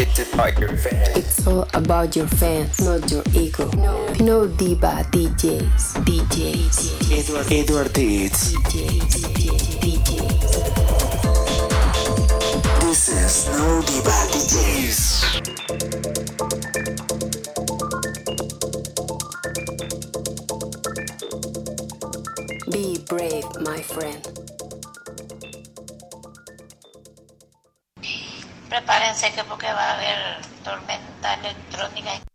It's about your fans. It's all about your fans, not your ego. No, no diva DJs, DJs, Edward, Edward Deeds. DJs, DJs. This is No Diva DJs. Be brave, my friend. Prepárense que porque va a haber tormenta electrónica.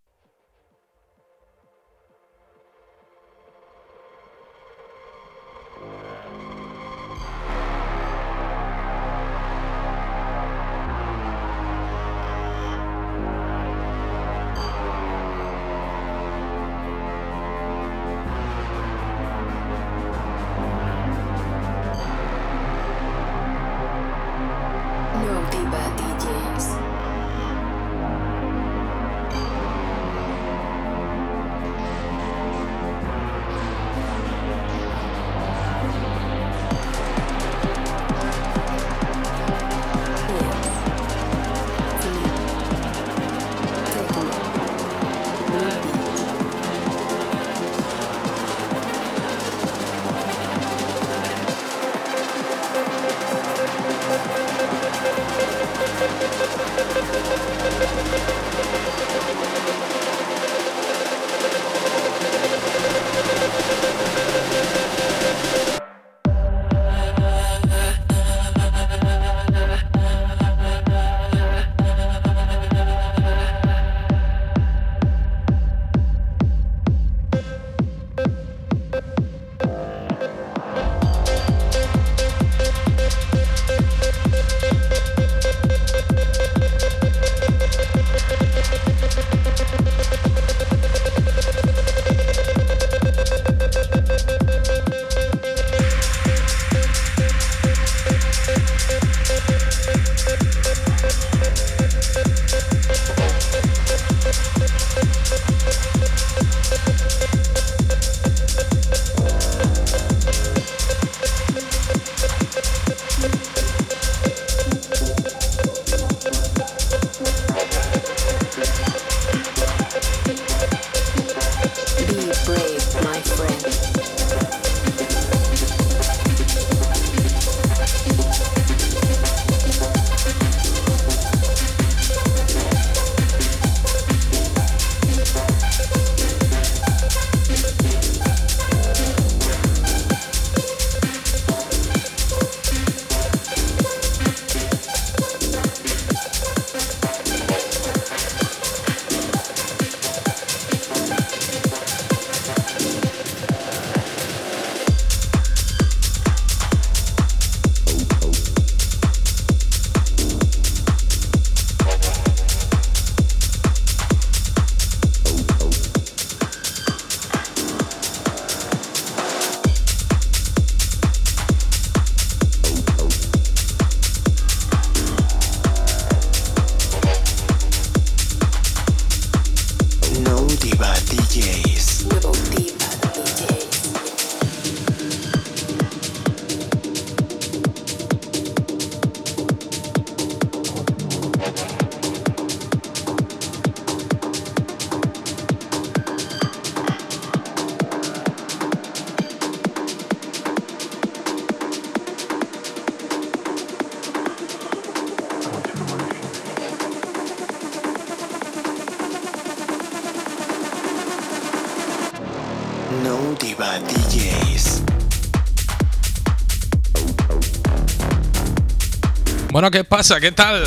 Bueno, ¿qué pasa? ¿Qué tal?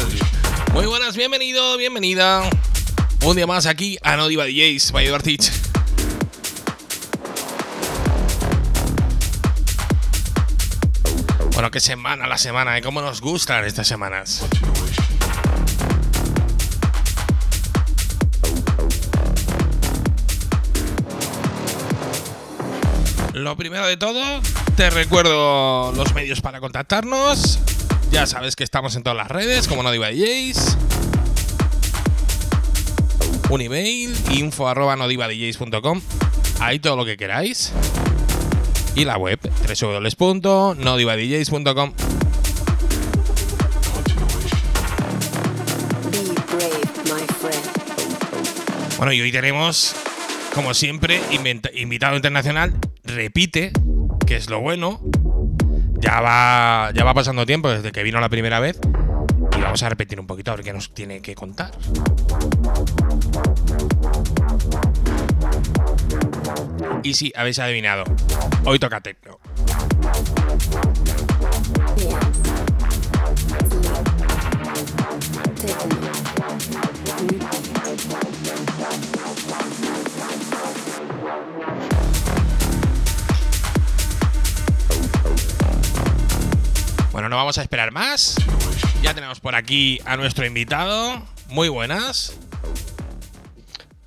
Muy buenas, bienvenido, bienvenida. Un día más aquí a No Diva DJs, by. Bueno, qué semana la semana, ¿eh? ¿Cómo nos gustan estas semanas? Lo primero de todo, te recuerdo los medios para contactarnos. Ya sabes que estamos en todas las redes, como no diva DJs. Un email, info arroba nodivadjs.com. Ahí todo lo que queráis. Y la web, www.nodivadjs.com. Bueno, y hoy tenemos, como siempre, invitado internacional. Repite, que es lo bueno. Ya va, ya va pasando tiempo desde que vino la primera vez. Y vamos a repetir un poquito a ver qué nos tiene que contar. Y sí, habéis adivinado. Hoy toca techno. Bueno, no vamos a esperar más. Ya tenemos por aquí a nuestro invitado. Muy buenas.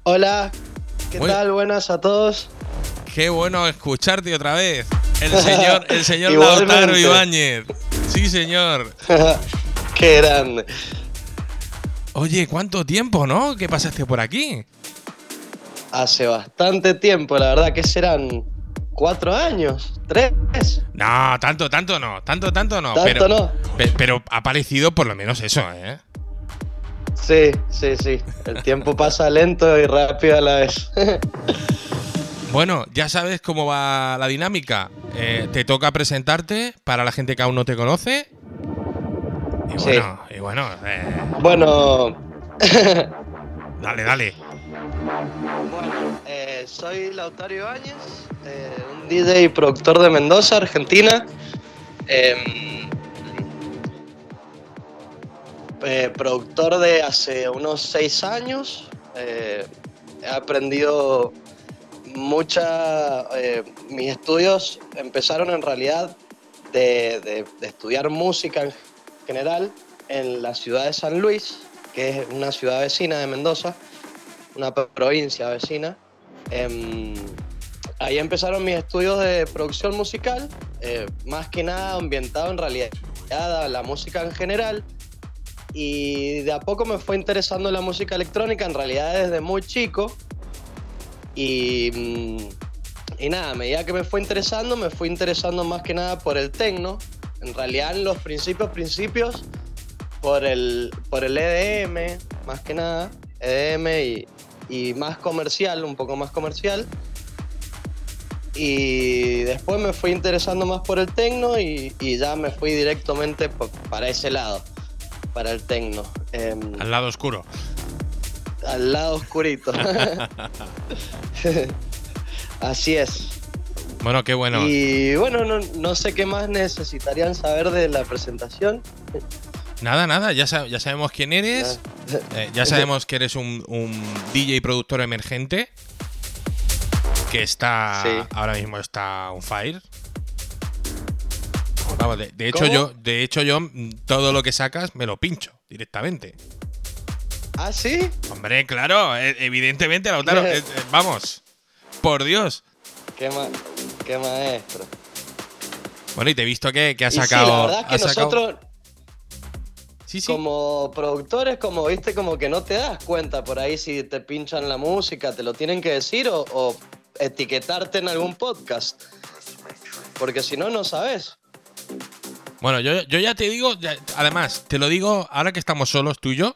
Hola, ¿qué Muy- tal? Buenas a todos. Qué bueno escucharte otra vez. El señor, el señor. Lautaro Ibáñez. Sí, señor. Qué grande. Oye, ¿cuánto tiempo, no? ¿Qué pasaste por aquí? Hace bastante tiempo, la verdad que serán cuatro años, tres. No, tanto, tanto no. Tanto, tanto no. Tanto pero, no. pe- pero ha parecido por lo menos eso, ¿eh? Sí, sí, sí. El tiempo pasa lento y rápido a la vez. Bueno, ya sabes cómo va la dinámica. Eh, te toca presentarte para la gente que aún no te conoce. Y Sí. bueno, y bueno, eh, bueno, dale, dale. bueno eh, soy Lautaro Ibáñez, eh, un DJ y productor de Mendoza, Argentina. Em, eh, productor de hace unos seis años. Eh, he aprendido mucha. mis estudios empezaron en realidad de, de- estudiar música en general en la ciudad de San Luis, que es una ciudad vecina de Mendoza, una pro- provincia vecina. Em, ahí empezaron mis estudios de producción musical, eh, más que nada ambientado en realidad la música en general. Y de a poco me fue interesando la música electrónica, en realidad desde muy chico. Y, mm, y nada, a medida que me fue interesando, me fui interesando más que nada por el techno. En realidad, en los principios, principios, por el, por el EDM, más que nada, EDM y, y más comercial, un poco más comercial. Y después me fui interesando más por el techno y, y ya me fui directamente pa- para ese lado, para el techno. Em, Al lado oscuro. al lado oscurito. Así es. Bueno, qué bueno. Y bueno, no, no sé qué más necesitarían saber de la presentación. Nada, nada, ya, sa- ya sabemos quién eres. Eh, ya sabemos que eres un, un DJ productor emergente. Que está. Sí. Ahora mismo está on fire. Vamos, de, de hecho, yo, de hecho, yo mm, todo lo que sacas me lo pincho directamente. ¿Ah, sí? Hombre, claro, eh, evidentemente, Lautaro. eh, eh, vamos. Por Dios. Qué, ma- qué maestro. Bueno, y te he visto que, que has sí, sacado. la verdad es que sacado- nosotros, Sí, sí. como productores, como viste, como que no te das cuenta por ahí si te pinchan la música, te lo tienen que decir o, o etiquetarte en algún podcast. Porque si no, no sabes. Bueno, yo, yo ya te digo, ya- además, te lo digo ahora que estamos solos tú y yo,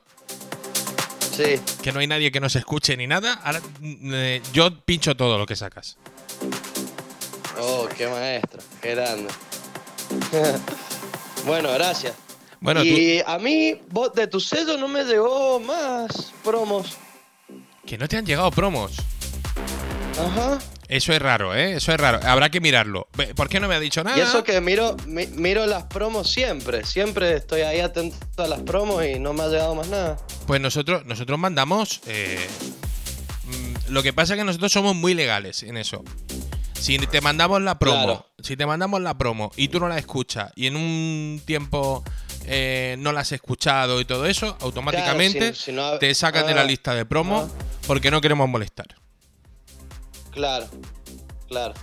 Sí. que no hay nadie que nos escuche ni nada. Ahora, mm, eh, yo pincho todo lo que sacas. Oh, qué maestro, qué grande. bueno, gracias. Bueno, y a mí, vos, de tu sello no me llegó más promos. que no te han llegado promos. Ajá. Eso es raro, ¿eh? Eso es raro. Habrá que mirarlo. ¿Por qué no me ha dicho nada? Y eso que miro, mi- miro las promos siempre. Siempre estoy ahí atento a las promos y no me ha llegado más nada. Pues nosotros, nosotros mandamos. eh, mm, lo que pasa es que nosotros somos muy legales en eso. Si te mandamos la promo, Claro. si te mandamos la promo y tú no la escuchas y en un tiempo eh, no la has escuchado y todo eso, automáticamente si- si no ha- te sacan de ah, la lista de promo ah. porque no queremos molestar. Claro, claro.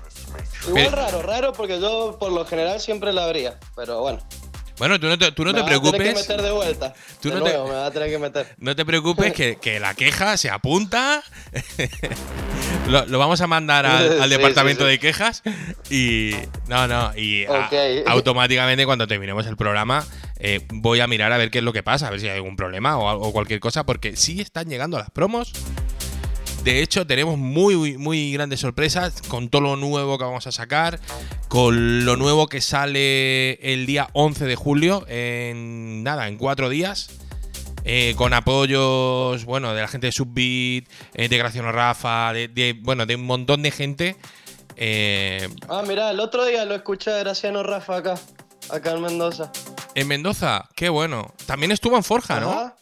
Igual raro, raro porque yo por lo general siempre la abría. Pero bueno. Bueno, tú no te, tú no me te va a tener que preocupes. meter de vuelta. Tú de no te- nuevo, me va a tener que meter. No te preocupes que, que la queja se apunta. lo, lo vamos a mandar al, al Sí, departamento sí, sí. de quejas. Y. No, no. Y a- automáticamente cuando terminemos el programa eh, voy a mirar a ver qué es lo que pasa, a ver si hay algún problema o, cualquier cosa, porque sí están llegando las promos. De hecho, tenemos muy, muy grandes sorpresas con todo lo nuevo que vamos a sacar, con lo nuevo que sale el día 11 de julio, en nada, en cuatro días. eh, con apoyos, bueno, de la gente de Subbeat, eh, de Graciano Rafa, de, bueno, de un montón de gente. Ah, mirá, el otro día lo escuché a Graciano Rafa acá, acá en Mendoza. en Mendoza, qué bueno. También estuvo en Forja, ¿no? Ajá.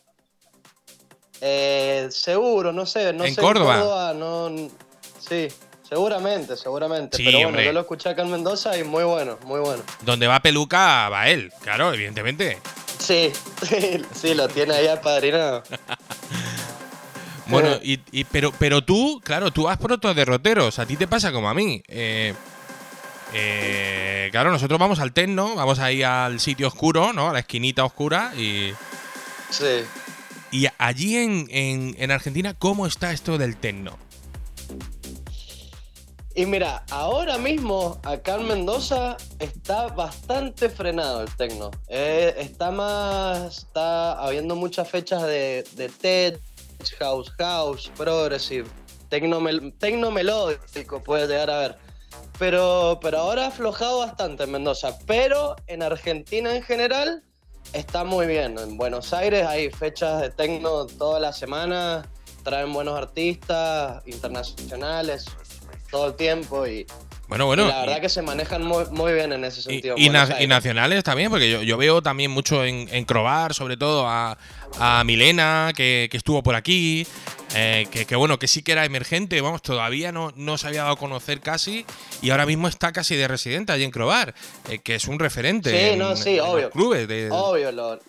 Eh, seguro, no sé, no ¿En sé. Córdoba? no, sí, seguramente, seguramente. Sí, Pero bueno, hombre. yo lo escuché acá en Mendoza y muy bueno, muy bueno. Donde va Peluca, va él, claro, evidentemente. Sí, sí, sí, lo tiene ahí apadrinado. Bueno, y, y- pero, pero tú, claro, tú vas por otros derroteros. A ti te pasa como a mí. Eh, eh, claro, nosotros vamos al techno, vamos ahí al sitio oscuro, ¿no? A la esquinita oscura. Y, Sí. y allí en, en- en Argentina, ¿cómo está esto del techno? Y mira, ahora mismo acá en Mendoza está bastante frenado el tecno. Eh, está más, está habiendo muchas fechas de, de tech, house, house, progressive, tecno, mel- tecno melódico puede llegar a ver. Pero, pero ahora ha aflojado bastante en Mendoza. Pero en Argentina en general está muy bien. En Buenos Aires hay fechas de tecno toda la semana. Traen buenos artistas internacionales todo el tiempo y, Bueno, y bueno. la verdad que se manejan muy, muy bien en ese sentido. y na- nacionales también, porque yo, yo veo también mucho en, en Crobar, sobre todo a, a Milena, que, que estuvo por aquí, eh, que, que bueno, que sí que era emergente, vamos, todavía no, no se había dado a conocer casi, y ahora mismo está casi de residente allí en Crobar, eh, que es un referente. Sí, en- no, sí, en los obvio. clubes de- Obvio, lo,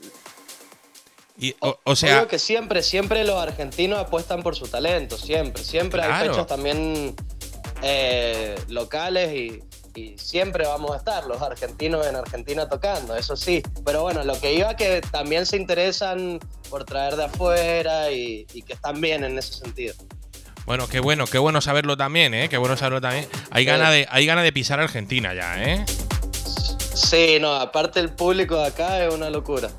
y, o, o sea, obvio que siempre, siempre los argentinos apuestan por su talento, siempre. Siempre hay fechas también eh, locales y, y siempre vamos a estar los argentinos en Argentina tocando, eso sí. Pero bueno, lo que iba que también se interesan por traer de afuera y, y que están bien en ese sentido. bueno, qué bueno, qué bueno saberlo también, ¿eh? Qué bueno saberlo también. Hay Sí. ganas de, hay ganas de pisar Argentina ya, ¿eh? Sí, no, aparte el público de acá es una locura.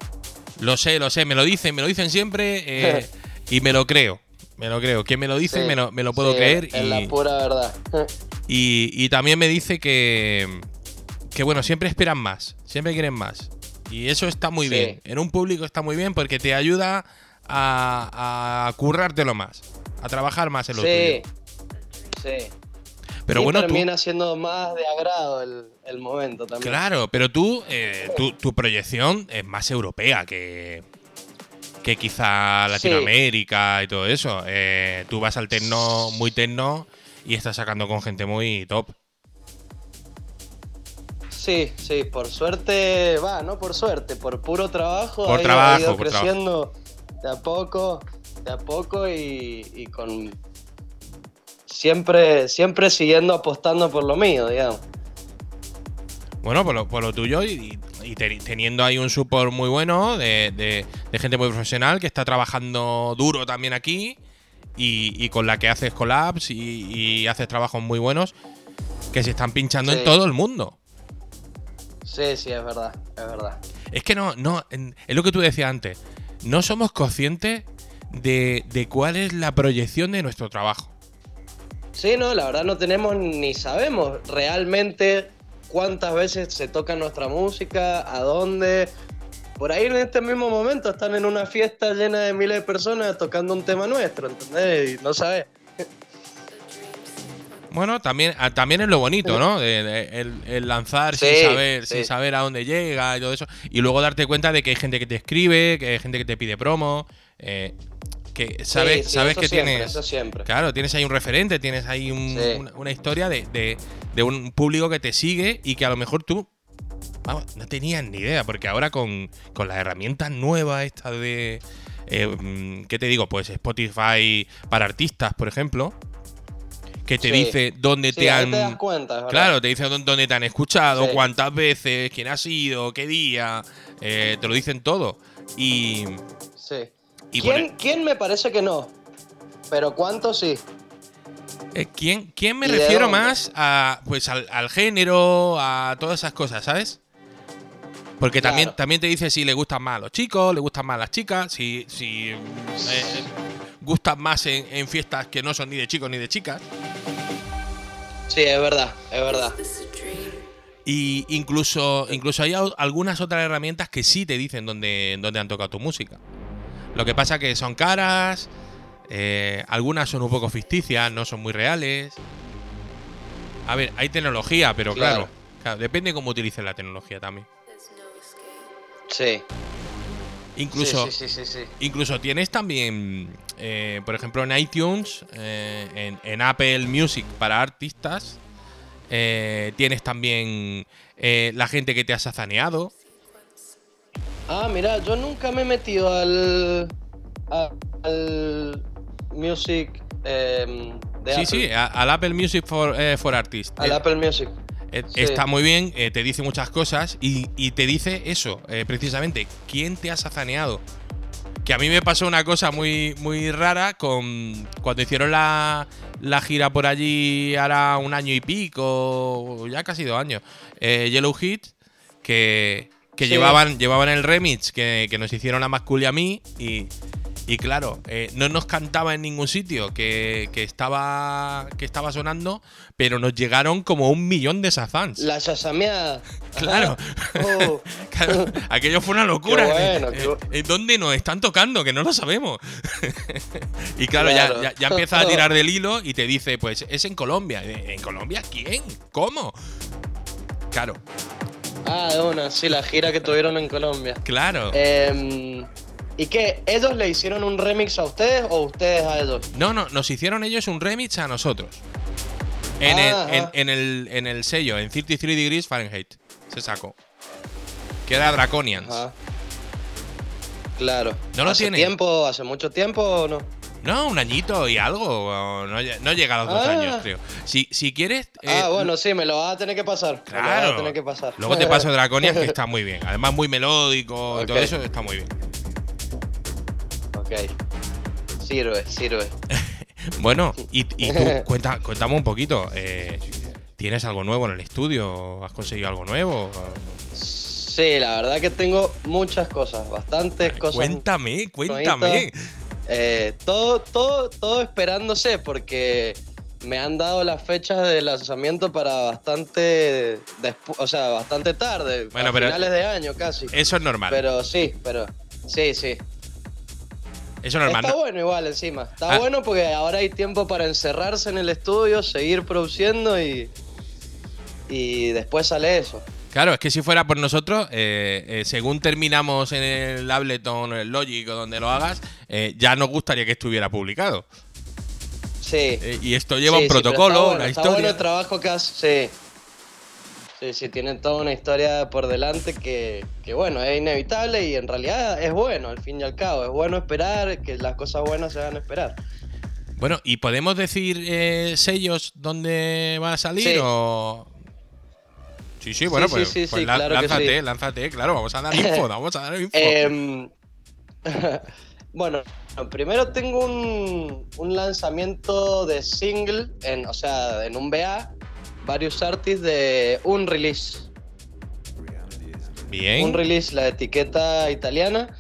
Lo sé, lo sé, me lo dicen, me lo dicen siempre eh, y me lo creo. Me lo creo. Quien me lo dice Sí, me, lo, me lo puedo sí, creer. Es y, la pura verdad. y, y también me dice que, que, bueno, siempre esperan más, siempre quieren más. Y eso está muy Sí. bien. En un público está muy bien porque te ayuda a, a currártelo más, a trabajar más en lo Sí, tuyo. sí. Pero y bueno, tú, termina siendo más de agrado el, el momento también. Claro, pero tú, eh, tu, tu proyección es más europea que, que quizá Sí. Latinoamérica y todo eso. Eh, tú vas al techno muy techno y estás sacando con gente muy top. Sí, sí, por suerte, va, no por suerte, por puro trabajo. Por ha ido- trabajo, ha ido por creciendo de a poco, de a poco y, y con siempre, siempre siguiendo apostando por lo mío, digamos. Bueno, por lo, por lo tuyo y, y te- teniendo ahí un support muy bueno de, de- de gente muy profesional que está trabajando duro también aquí y, y con la que haces collabs y, y haces trabajos muy buenos que se están pinchando en todo el mundo. Sí, sí, es verdad, es verdad. Es que no, no, es lo que tú decías antes. No somos conscientes de, de cuál es la proyección de nuestro trabajo. Sí, no, la verdad no tenemos ni sabemos realmente cuántas veces se toca nuestra música, a dónde. Por ahí en este mismo momento están en una fiesta llena de miles de personas tocando un tema nuestro, ¿entendés? Y no sabes. Bueno, también, ah, también es lo bonito, ¿no? El, el lanzar sin saber, sí. sin saber a dónde llega y todo eso. Y luego darte cuenta de que hay gente que te escribe, que hay gente que te pide promo. eh, que sabes, Sí, sí, sabes que siempre, tienes. Eso siempre. Claro, tienes ahí un referente, tienes ahí un- Sí. una, una historia de, de- de un público que te sigue y que a lo mejor tú vamos, no tenías ni idea, porque ahora con, con las herramientas nuevas estas de... eh, mm, ¿Qué te digo? Pues Spotify para artistas, por ejemplo, que te Sí. dice dónde Sí, te han... te das cuenta. Claro, te dice dónde, dónde te han escuchado, Sí. cuántas veces, quién ha sido, qué día, eh, te lo dicen todo. Y, Sí. Y ¿Quién, me parece que no? Pero ¿cuántos sí? Eh, ¿quién, quién me ¿Y de refiero más a pues al, al género, a todas esas cosas, ¿sabes? Porque también, Claro. también te dice si le gustan más a los chicos, le gustan más a las chicas, si, si eh, gustan más en, en fiestas que no son ni de chicos ni de chicas. Sí, es verdad, es verdad. Y incluso, incluso hay al- algunas otras herramientas que sí te dicen dónde, dónde han tocado tu música. Lo que pasa que son caras, eh, algunas son un poco ficticias, no son muy reales. A ver, hay tecnología, pero claro, Claro. claro, depende cómo utilices la tecnología también. Sí. Incluso, sí, sí, sí, sí, sí. incluso tienes también, eh, por ejemplo, en iTunes, eh, en, en Apple Music para artistas, eh, tienes también la gente que te ha sazaneado. Ah, mira, yo nunca me he metido al. al. Music. em, de Sí, Apple. sí, a- al Apple Music for, eh, for Artists. Al Eh, Apple Music. eh, sí. Está muy bien, te dice muchas cosas y, y te dice eso, precisamente, ¿quién te ha sazaneado? Que a mí me pasó una cosa muy, muy rara con cuando hicieron la, la gira por allí ahora un año y pico, ya casi dos años, Yellow Hit, que, que Sí. llevaban, llevaban el remix que, que nos hicieron a Mascul y a mí y, y claro, eh, no nos cantaba en ningún sitio que, que estaba, que estaba sonando, pero nos llegaron como un millón de esas fans. La chasameada. Claro. Oh. Claro, aquello fue una locura. Bueno, Eh, qué eh, ¿Dónde nos están tocando? Que no lo sabemos. y claro, ya- Claro. Ya, ya empieza a tirar del hilo y te dice, pues es en Colombia. ¿En Colombia quién? ¿Cómo? Claro, Ah, de una, sí, la gira que tuvieron en Colombia. claro. Em, ¿Y qué? ¿Ellos le hicieron un remix a ustedes o ustedes a ellos? No, no, nos hicieron ellos un remix a nosotros. En, Ah, el, en, ah. en el, en el sello, en 33 Degrees Fahrenheit. Se sacó. Que era Draconians. Ajá. Claro. ¿No lo ¿Hace tiene? tiempo, hace mucho tiempo o no? No, un añito y algo. No, no llega a los dos Ah. años, creo. Si, si quieres. eh, ah, bueno, sí, me lo vas a tener que pasar. Me lo vas Claro. a tener que pasar. Luego te paso Draconias, que está muy bien. Además, muy melódico y todo eso está muy bien. ok. Sirve, sirve. Bueno, y, y tú, cuenta, cuéntame un poquito. eh, ¿Tienes algo nuevo en el estudio? ¿Has conseguido algo nuevo? Sí, la verdad que tengo muchas cosas, bastantes cosas. Cuéntame, cuéntame. Eh, todo, todo, todo esperándose porque me han dado las fechas de lanzamiento para bastante, o sea, bastante tarde, Bueno, a pero- finales de año casi. Eso es normal. Pero sí, pero sí, sí. Eso es normal. Está ¿no? bueno igual encima. Está Ah. bueno porque ahora hay tiempo para encerrarse en el estudio, seguir produciendo y y después sale eso. Claro, es que si fuera por nosotros, eh, eh, según terminamos en el Ableton o el Logic o donde lo hagas, eh, ya nos gustaría que estuviera publicado. Sí. Y esto lleva Sí, un protocolo, bueno, una historia. bueno el trabajo que hace. Sí. Sí, sí, tienen toda una historia por delante que, que, bueno, es inevitable y en realidad es bueno, al fin y al cabo. Es bueno esperar, que las cosas buenas se van a esperar. Bueno, ¿y podemos decir sellos dónde va a salir Sí. o...? Sí, sí, bueno, Sí, pues, sí, sí, pues claro lánzate, lánzate, claro, vamos a dar info, vamos a dar info. Em, bueno, primero tengo un, un lanzamiento de single, en, o sea, en un BA, varios artists de un release. Bien. un release, la etiqueta italiana.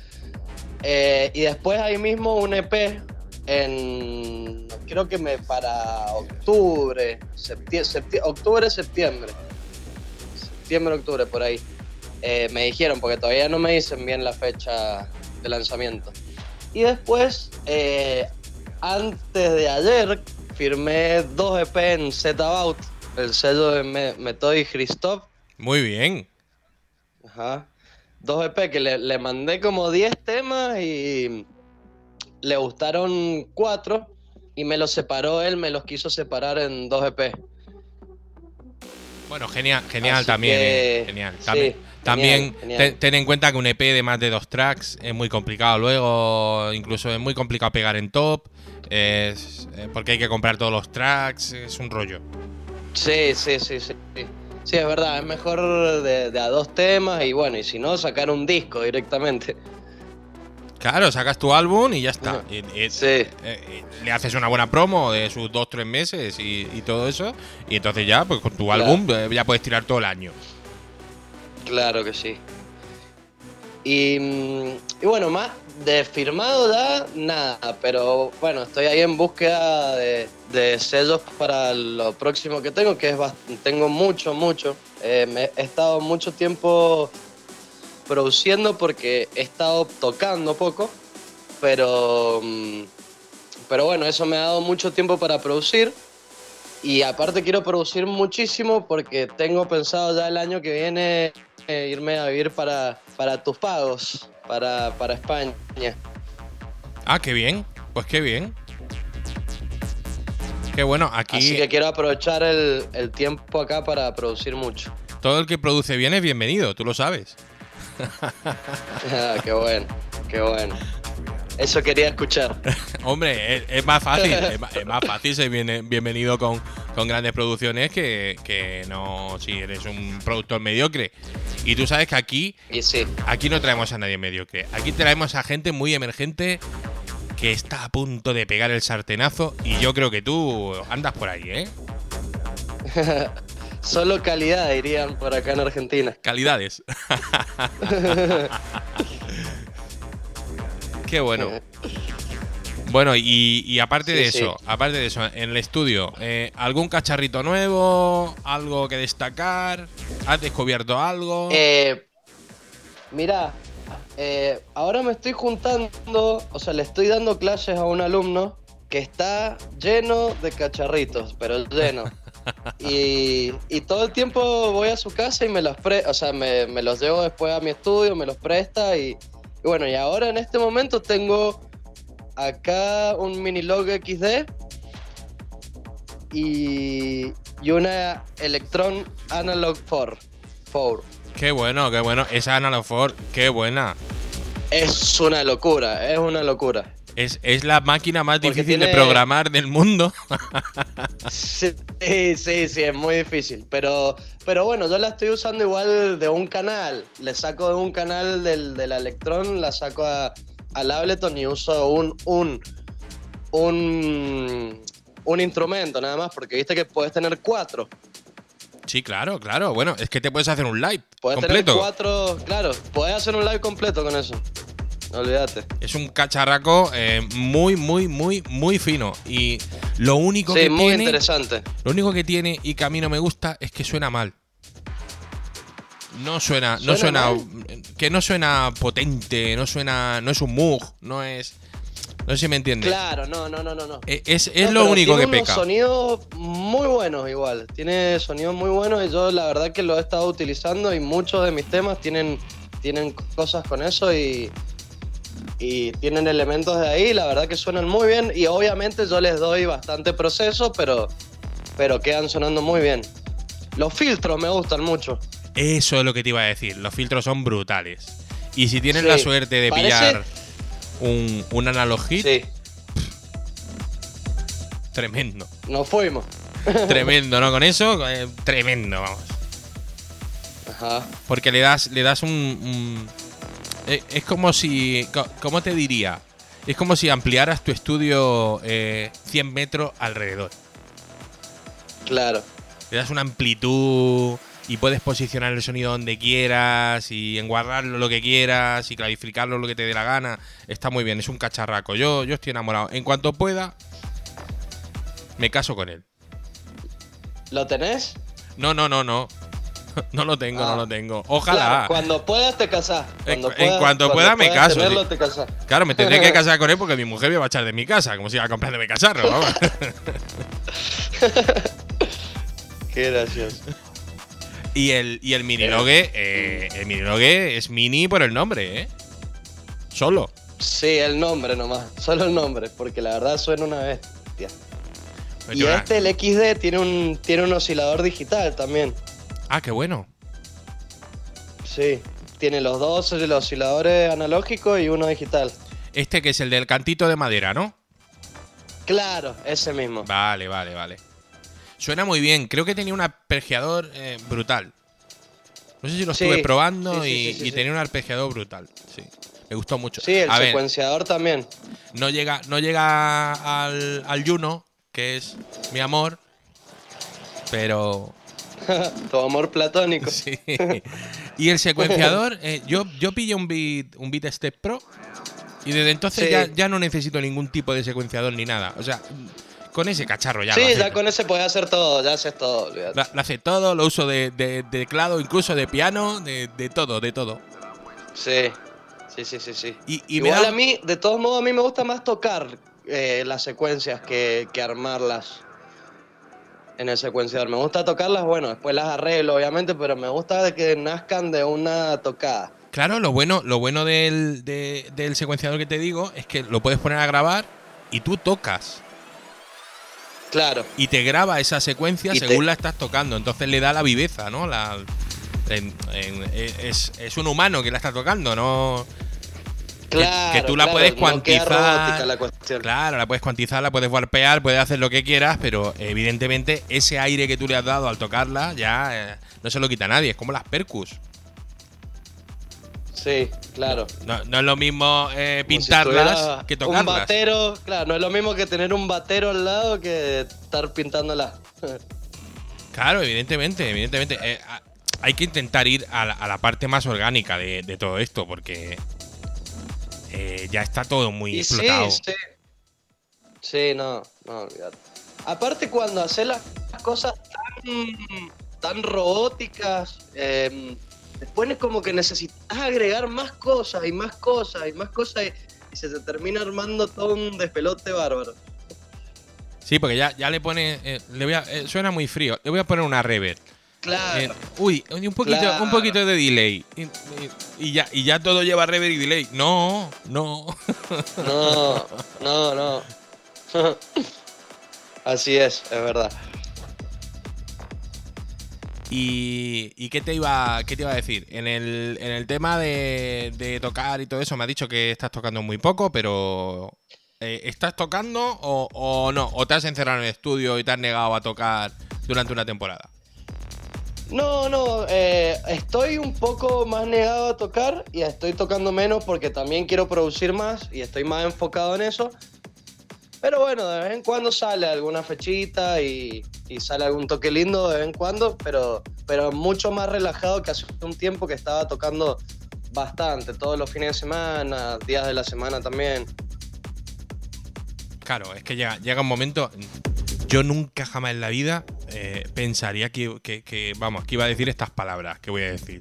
Eh, y después ahí mismo un EP en, creo que me para octubre, septie- septie- octubre, septiembre. Septiembre, octubre, por ahí. Eh, me dijeron, porque todavía no me dicen bien la fecha de lanzamiento. Y después, eh, antes de ayer, firmé dos EP en Z About, el sello de Me- Metodi Christoph. Muy bien. Ajá. Dos EP que le, le mandé como 10 temas y le gustaron cuatro y me los separó él, me los quiso separar en dos EP. Bueno, genial, genial también. que, eh, genial. sí, También, genial, también genial. ten en cuenta que un EP de más de dos tracks es muy complicado luego, incluso es muy complicado pegar en top, es- eh, porque hay que comprar todos los tracks, es un rollo. Sí, sí, sí, sí. sí. Sí, es verdad, es mejor de, de a dos temas y bueno, y si no, sacar un disco directamente. Claro, sacas tu álbum y ya está. Ujú. Y- y- Sí. eh, le haces una buena promo de sus dos, tres meses y, todo eso. Y entonces ya, pues con tu Claro. álbum eh, ya puedes tirar todo el año. Claro que sí. Y, y bueno, más de firmado ya, nada, pero bueno, estoy ahí en búsqueda de, de sellos para lo próximo que tengo, que es tengo mucho, mucho. Eh, me- he estado mucho tiempo produciendo porque he estado tocando poco, pero, mm, pero bueno, eso me ha dado mucho tiempo para producir. Y aparte quiero producir muchísimo porque tengo pensado ya el año que viene eh, irme a vivir para, para tus pagos, para, para España. Ah, qué bien. Pues qué bien. Qué bueno, aquí Así que quiero aprovechar el, el tiempo acá para producir mucho. todo el que produce bien es bienvenido, tú lo sabes. Ah, qué bueno, qué bueno. Eso quería escuchar. Hombre, es, es más fácil, es, más fácil ser bien- bienvenido con, con grandes producciones que, que no si eres un productor mediocre. Y tú sabes que aquí, sí, aquí no traemos a nadie mediocre. Aquí traemos a gente muy emergente que está a punto de pegar el sartenazo. Y yo creo que tú andas por ahí, ¿eh? solo calidad dirían por acá en Argentina. Calidades. Qué bueno. Bueno, y, y aparte Sí, de sí. eso, aparte de eso, en el estudio, eh, ¿algún cacharrito nuevo? ¿Algo que destacar? ¿Has descubierto algo? Eh, mira, eh, ahora me estoy juntando, o sea, le estoy dando clases a un alumno que está lleno de cacharritos, pero lleno. Y, y todo el tiempo voy a su casa y me los pre o sea, me, me los llevo después a mi estudio, me los presta y, y bueno, y ahora en este momento tengo acá un mini log XD y, y una Electron Analog 4. 4. Qué bueno, qué bueno. Esa Analog 4, qué buena. Es una locura, es una locura. Es, es la máquina más Porque difícil de programar del mundo. Sí, sí, sí, es muy difícil. Pero, pero bueno, yo la estoy usando igual de un canal. Le saco de un canal del, del Electron, la saco a, al Ableton y uso un, un, un, un instrumento nada más, porque viste que puedes tener cuatro. sí, claro, claro. Bueno, es que te puedes hacer un live Puedes completo. tener cuatro, claro, puedes hacer un live completo con eso. Olvídate. Es un cacharraco eh, muy, muy, muy, muy fino. Y lo único Sí, que muy tiene. interesante. Lo único que tiene y que a mí no me gusta es que suena mal. No suena, no ¿Suena suena, que no suena potente, no suena, no es un Moog, no es, no sé si me entiendes. Claro, no, no, no, no. no. Eh, Es, es No, lo único que tiene peca. unos sonidos muy buenos igual. Tiene sonidos muy buenos y yo la verdad que lo he estado utilizando y muchos de mis temas tienen, tienen cosas con eso y, y tienen elementos de ahí. La verdad que suenan muy bien y obviamente yo les doy bastante proceso, pero, pero quedan sonando muy bien. Los filtros me gustan mucho. Eso es lo que te iba a decir. Los filtros son brutales. Y si tienes Sí, la suerte de parece- pillar un, un analog hit, Sí, tremendo. nos fuimos. Tremendo, ¿no? Con eso, eh, tremendo, vamos. Ajá. Porque le das, le das un. un- es como si. ¿Cómo te diría? Es como si ampliaras tu estudio eh, 100 metros alrededor. Claro. Le das una amplitud y puedes posicionar el sonido donde quieras y enguardarlo lo que quieras y clarificarlo lo que te dé la gana. Está muy bien, es un cacharraco. Yo, yo estoy enamorado. En cuanto pueda, me caso con él. ¿Lo tenés? No, no, no, no. No lo tengo, Ah. no lo tengo. Ojalá. Claro, cuando puedas te casás. En- en cuanto pueda me caso, tenerlo, te. Claro, me tendré que casar con él porque mi mujer me va a echar de mi casa, como si iba a comprarme mi cacharro. vamos. Qué gracioso. y el, y el minilogue, eh, el minilogue es mini por el nombre, ¿eh? Solo. Sí, el nombre nomás. Solo el nombre, porque la verdad suena una bestia. Pues Y este, el XD, tiene un, tiene un oscilador digital también. Ah, qué bueno. Sí. Tiene los dos los osciladores analógicos y uno digital. Este que es el del cantito de madera, ¿no? Claro, ese mismo. Vale, vale, vale. Suena muy bien. Creo que tenía un arpegiador eh, brutal. No sé si lo Sí, estuve probando sí, sí, y, tenía un arpegiador brutal. Sí. Me gustó mucho. Sí, el A ver, secuenciador también. no llega, no llega al, al Juno, que es mi amor. Pero. tu amor platónico. Sí. Y el secuenciador, eh, yo, yo pillé un beat, un beat Step Pro y desde entonces Sí. ya, ya no necesito ningún tipo de secuenciador ni nada. O sea, con ese cacharro ya. sí, ya con ese puedes hacer todo, ya haces todo, lo- lo hace todo, lo uso de, de- de teclado, incluso de piano, de, de todo, de todo. Sí, sí, sí, sí, sí. Y, y Igual da- a mí, de todos modos, a mí me gusta más tocar eh, las secuencias que, que armarlas en el secuenciador. Me gusta tocarlas, bueno, después las arreglo, obviamente, pero me gusta de que nazcan de una tocada. Claro, lo bueno, lo bueno del, de- del secuenciador que te digo es que lo puedes poner a grabar y tú tocas. Claro, y te graba esa secuencia Y te- según la estás tocando. Entonces le da la viveza, ¿no? La, en- en- es, es un humano que la está tocando, ¿no? Que- claro. que tú la claro, puedes cuantizar. robótica la cuestión. Claro, la puedes cuantizar, la puedes warpear, puedes hacer lo que quieras, pero evidentemente ese aire que tú le has dado al tocarla ya eh, no se lo quita nadie. Es como las percus. Sí, claro. No, no es lo mismo eh, si pintarlas que Un tocarlas. batero, claro, no es lo mismo que tener un batero al lado que estar pintándolas. Claro, evidentemente, evidentemente. Eh, a- hay que intentar ir a la, a la parte más orgánica de, de todo esto, porque eh, ya está todo muy Y sí, explotado. sí. Sí, no, no, olvídate. Aparte cuando haces las cosas tan, tan robóticas, eh, después es como que necesitas agregar más cosas y más cosas y más cosas y, y se te termina armando todo un despelote bárbaro. Sí, porque ya, ya le pone. eh, le voy a- eh, suena muy frío. Le voy a poner una reverb. Claro. Eh, uy, un poquito, Claro. un poquito de delay. Y, ya, y ya todo lleva reverb y delay. No, no. No, no, no. Así es, es verdad. ¿Y, y qué, te iba, qué te iba a decir? En el, en el tema de, de tocar y todo eso, me has dicho que estás tocando muy poco, pero eh, ¿estás tocando o, o no? ¿O te has encerrado en el estudio y te has negado a tocar durante una temporada? No, no, eh, estoy un poco más negado a tocar y estoy tocando menos porque también quiero producir más y estoy más enfocado en eso. Pero bueno, de vez en cuando sale alguna fechita y, y sale algún toque lindo de vez en cuando, pero, pero mucho más relajado que hace un tiempo que estaba tocando bastante, todos los fines de semana, días de la semana también. Claro, es que llega, llega un momento. Yo nunca jamás en la vida eh, pensaría que, que- que, vamos, que iba a decir estas palabras que voy a decir.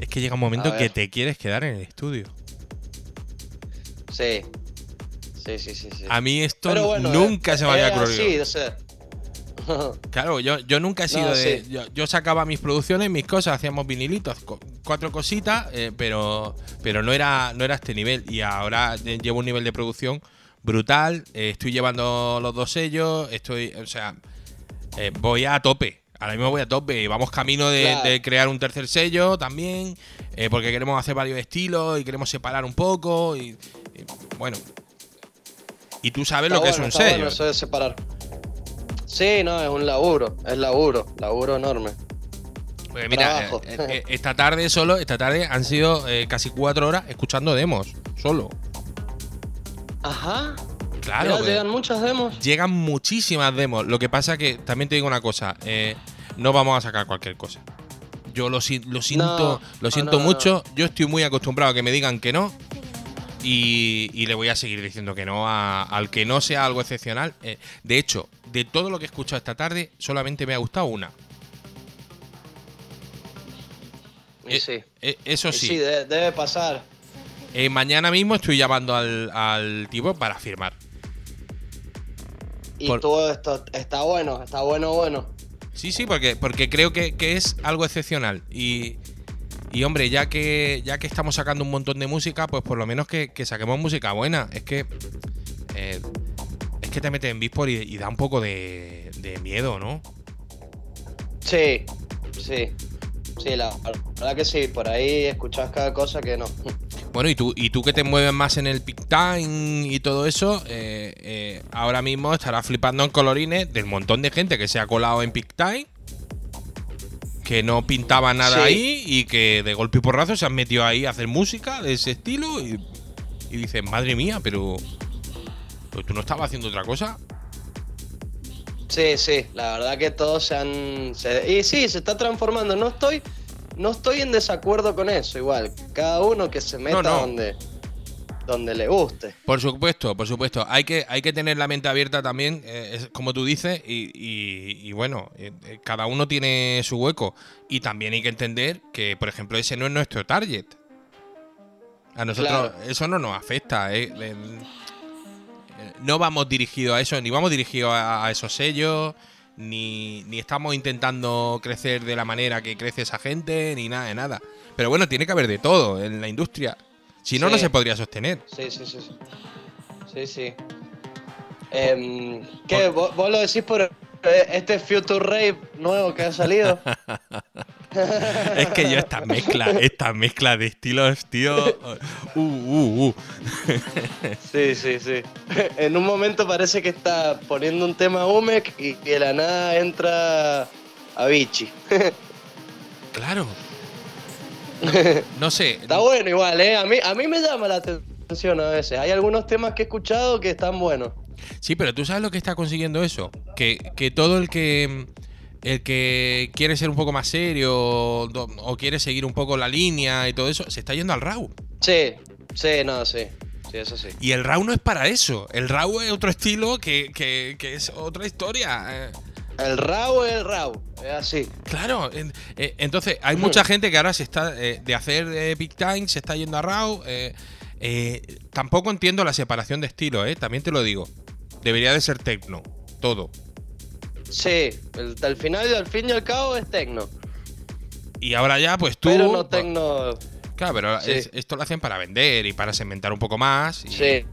Es que llega un momento que te quieres quedar en el estudio. Sí, sí, sí, sí. sí. A mí esto bueno, nunca eh, se me había es ocurrido. así, o sea. Claro, yo, yo nunca he sido No, de. sí. Yo, yo sacaba mis producciones, mis cosas, hacíamos vinilitos, cuatro cositas, eh, pero, pero no era, no era este nivel. Y ahora eh, llevo un nivel de producción brutal. eh, estoy llevando los dos sellos, estoy. O sea, eh, voy a tope. Ahora mismo voy a tope. Vamos camino de, Claro. de crear un tercer sello también. eh, porque queremos hacer varios estilos y queremos separar un poco. Y, y, bueno. Y tú sabes Está lo que bueno, es un sello. bueno eso de separar. Sí, no, es un laburo, es laburo, laburo enorme. Pues mira, Trabajo. esta tarde solo, esta tarde han sido casi cuatro horas escuchando demos, solo. Ajá. Claro, Mira, llegan muchas demos. llegan muchísimas demos. Lo que pasa que también te digo una cosa, eh, no vamos a sacar cualquier cosa. Yo lo, si- lo siento, No, lo siento no, no. mucho. Yo estoy muy acostumbrado a que me digan que no. Y, y le voy a seguir diciendo que no a- al que no sea algo excepcional. Eh, de hecho, de todo lo que he escuchado esta tarde, solamente me ha gustado una. Eh, sí. eh, eso sí. sí, de- debe pasar. Eh, mañana mismo estoy llamando al, al tipo para firmar. Y Por- todo esto está bueno, está bueno, bueno. Sí, sí, porque, porque creo que, que es algo excepcional. Y, y, hombre, ya que, ya que estamos sacando un montón de música, pues por lo menos que, que saquemos música buena. Es que. eh, es que te metes en Beatport y, y da un poco de, de miedo, ¿no? Sí, sí. Sí, la verdad que sí, por ahí escuchás cada cosa que no. Bueno, y tú, y tú que te mueves más en el peak time y todo eso, eh, eh, ahora mismo estarás flipando en colorines del montón de gente que se ha colado en peak time, que no pintaba nada Sí. ahí y que de golpe y porrazo se han metido ahí a hacer música de ese estilo y, y dicen, madre mía, pero, pero tú no estabas haciendo otra cosa. Sí, sí, la verdad que todos se han. se- y sí, se está transformando. No estoy, no estoy en desacuerdo con eso, igual. Cada uno que se meta no. donde, donde le guste. Por supuesto, por supuesto. Hay que, hay que tener la mente abierta también, eh, es como tú dices, y, y- y bueno, eh, eh, cada uno tiene su hueco. Y también hay que entender que, por ejemplo, ese no es nuestro target. A nosotros Claro. eso no nos afecta. eh, eh, no vamos dirigidos a eso, ni vamos dirigidos a, a esos sellos, ni, ni estamos intentando crecer de la manera que crece esa gente, ni nada de nada. Pero bueno, tiene que haber de todo en la industria. Si no, no se podría sostener. Sí, sí, sí. Sí, sí. sí. Em, ¿Qué? ¿Vos, vos lo decís por este Future Rave nuevo que ha salido? Es que yo esta mezcla, esta mezcla de estilos, tío. Uh, uh, uh. Sí, sí, sí. En un momento parece que está poniendo un tema Umek y que de la nada entra Avicii. Claro. No sé. Está bueno igual, ¿eh? A mí, a mí me llama la atención a veces. Hay algunos temas que he escuchado que están buenos. Sí, pero tú sabes lo que está consiguiendo eso. Que, que todo el que. El que quiere ser un poco más serio o, o quiere seguir un poco la línea y todo eso, se está yendo al RAW. Sí, sí, no, sí. Sí, eso sí. Y el RAW no es para eso. El RAW es otro estilo que, que- que es otra historia. Eh, El RAW es el RAW. Es así. Claro, en- eh, entonces hay mucha gente que ahora se está eh, de hacer eh, Big Time, se está yendo a RAW. tampoco entiendo la separación de estilo, eh, también te lo digo. Debería de ser techno, todo. Sí, el- al final y al fin y al cabo es tecno. Y ahora ya, pues tú. Pero no tecno. Claro, pero Sí. es- esto lo hacen para vender y para segmentar un poco más y, Sí.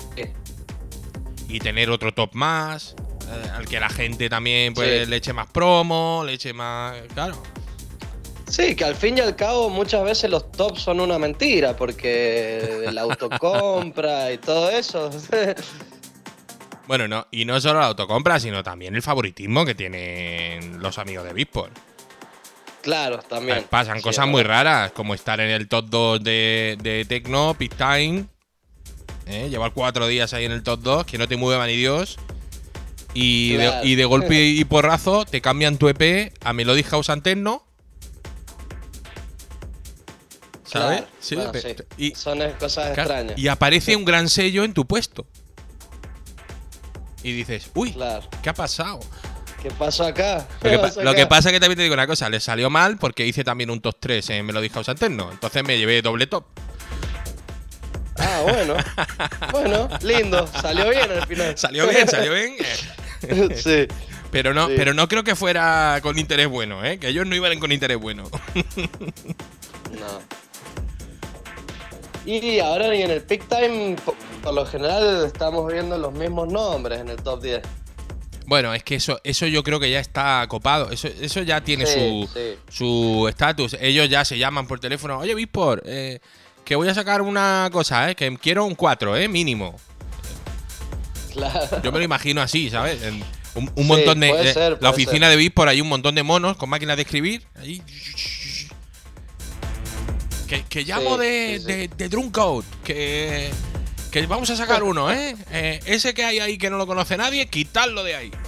y tener otro top más. eh, al que la gente también pues, Sí. le eche más promo, le eche más. Claro. Sí, que al fin y al cabo muchas veces los tops son una mentira, porque la autocompra y todo eso. Bueno, no, y no solo la autocompra, sino también el favoritismo que tienen los amigos de Bisport. claro, también. Pasan Sí, cosas muy raras, como estar en el top 2 de, de Tecno, Peak Time. ¿eh? Llevar cuatro días ahí en el top 2, que no te mueva ni Dios. Y, Claro. de, y de golpe y porrazo te cambian tu EP a Melody House Anterno. ¿Sabes? Claro, Sí, bueno, sí. Y, Son cosas extrañas. y aparece un gran sello en tu puesto. Y dices, uy, Claro. ¿qué ha pasado? ¿Qué pasó acá? Lo que, ¿Qué pa- pasó lo que pasa es que también te digo una cosa, le salió mal porque hice también un top 3 en Melody House Alterno. Entonces me llevé doble top. Ah, bueno. bueno, lindo. Salió bien al final. Salió bien, salió bien. eh, sí. Pero no, Sí. pero no creo que fuera con interés bueno, ¿eh? Que ellos no iban con interés bueno. No. Y ahora en el peak time, por, lo general estamos viendo los mismos nombres en el top 10. Bueno, es que eso, eso yo creo que ya está copado. Eso, eso ya tiene Sí, su sí. su estatus. Ellos ya se llaman por teléfono. Oye, Bispor, eh, que voy a sacar una cosa, ¿eh? Que quiero un 4, ¿eh? Mínimo. Claro. Yo me lo imagino así, ¿sabes? En un, Sí, montón de. ser, la oficina ser. de Bispor, hay un montón de monos con máquinas de escribir. Ahí. Que, que llamo de, de, de que, que vamos a sacar uno, ¿eh? Eh, Ese que hay ahí que no lo conoce nadie, quitarlo de ahí.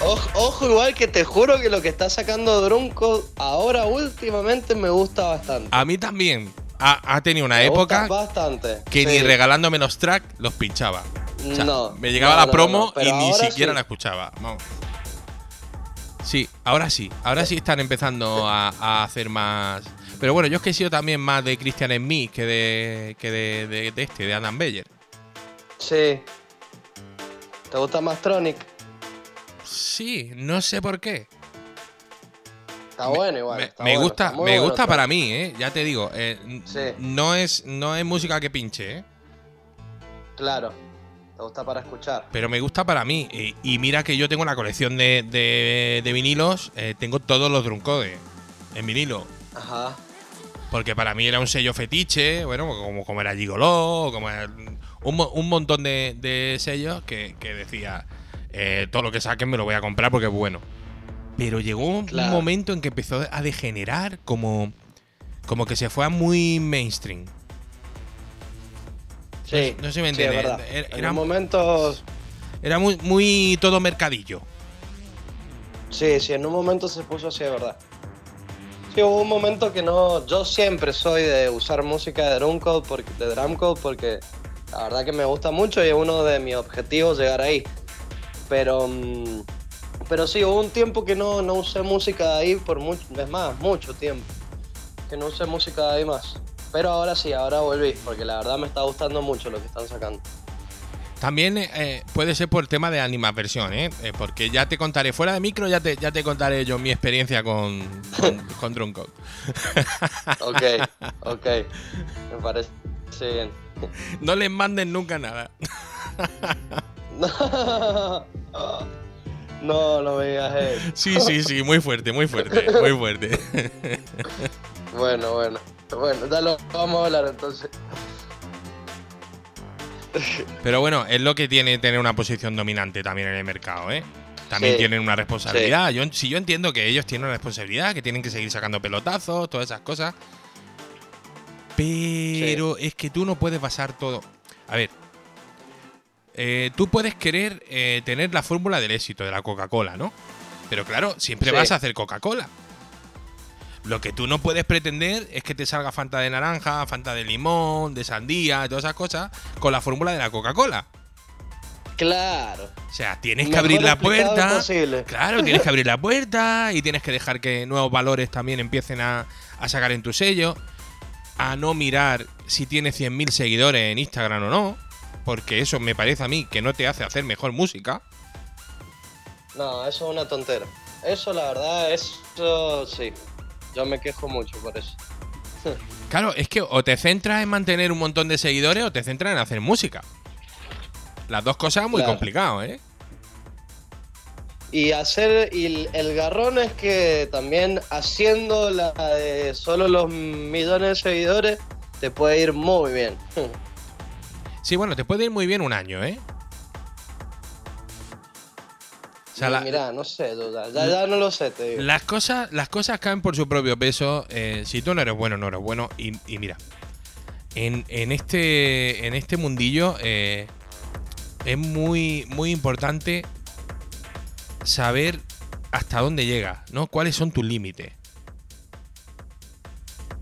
Ojo, ojo, igual que te juro que lo que está sacando Drunko ahora últimamente me gusta bastante. A mí también ha, ha tenido una Me época bastante. que Sí. ni regalándome los tracks los pinchaba. O sea, No, me llegaba no, la promo no, y ni siquiera sí. la escuchaba. Vamos. Sí, ahora sí. Ahora sí están empezando a, a hacer más. Pero bueno, yo es que he sido también más de Christian Smith que de, que de, de- de este, de Adam Beyer. Sí. ¿Te gusta más Tronic? Sí, no sé por qué. Está bueno igual. me, está me bueno, gusta, me bueno gusta para mí, ¿eh? Ya te digo. eh, Sí. no, es, no es música que pinche, ¿eh? Claro. Te gusta para escuchar. Pero me gusta para mí. Y, y mira que yo tengo una colección de, de- de vinilos. eh, tengo todos los Druncode en vinilo. Ajá. Porque para mí era un sello fetiche. Bueno, como, como era Gigolo, como era un, un montón de, de sellos que, que decía: eh, todo lo que saquen me lo voy a comprar porque es bueno. Pero llegó un momento en que empezó a degenerar como, como que se fue a muy mainstream. Sí. no sé si me sí, es entiendes. verdad. Era- En era- un momento Era muy, muy todo mercadillo. Sí, sí, en un momento se puso así de verdad. Sí, hubo un momento que no. Yo siempre soy de usar música de drumcode porque, de drumcode porque la verdad que me gusta mucho y es uno de mis objetivos llegar ahí. Pero. mm, Pero sí, hubo un tiempo que no, no usé música de ahí por mucho. Es más, mucho tiempo. Que no usé música de ahí más. Pero ahora sí, ahora volví, porque la verdad me está gustando mucho lo que están sacando. También eh, puede ser por el tema de animadversión, ¿eh? Eh, Porque ya te contaré, fuera de micro, ya te, ya te contaré yo mi experiencia con, con, con. Ok, ok. Me parece bien. No les manden nunca nada. No, no me digas eso. Sí, sí, sí, muy fuerte, muy fuerte, muy fuerte. Bueno, bueno. Bueno, ya lo vamos a hablar entonces. Pero bueno, es lo que tiene tener una posición dominante también en el mercado, ¿eh? También Sí. tienen una responsabilidad. Yo, si yo entiendo que ellos tienen una responsabilidad, que tienen que seguir sacando pelotazos, todas esas cosas. Pero es que tú no puedes basar todo. A ver. eh, tú puedes querer eh, tener la fórmula del éxito de la Coca-Cola, ¿no? Pero claro, siempre vas a hacer Coca-Cola. Lo que tú no puedes pretender es que te salga Fanta de naranja, Fanta de limón, de sandía, todas esas cosas, con la fórmula de la Coca-Cola. Claro. O sea, tienes que abrir la puerta. imposible. Claro, tienes que abrir la puerta y tienes que dejar que nuevos valores también empiecen a, a sacar en tu sello. A no mirar si tienes 100.000 seguidores en Instagram o no. Porque eso me parece a mí que no te hace hacer mejor música. No, eso es una tontera. Eso, la verdad, eso sí. Yo me quejo mucho por eso. Claro, es que o te centras en mantener un montón de seguidores o te centras en hacer música. Las dos cosas muy Claro. complicado, ¿eh? Y hacer. Y el, el garrón es que también haciendo la de solo los millones de seguidores, te puede ir muy bien. Sí, bueno, te puede ir muy bien un año, ¿eh? O sea, la- Mira, no sé, ya, ya, ya no lo sé, te digo. Las cosas, las cosas caen por su propio peso. eh, si tú no eres bueno, no eres bueno. Y, y mira, en, en este, en este mundillo eh, es muy, muy importante saber hasta dónde llegas, ¿no? ¿Cuáles son tus límites?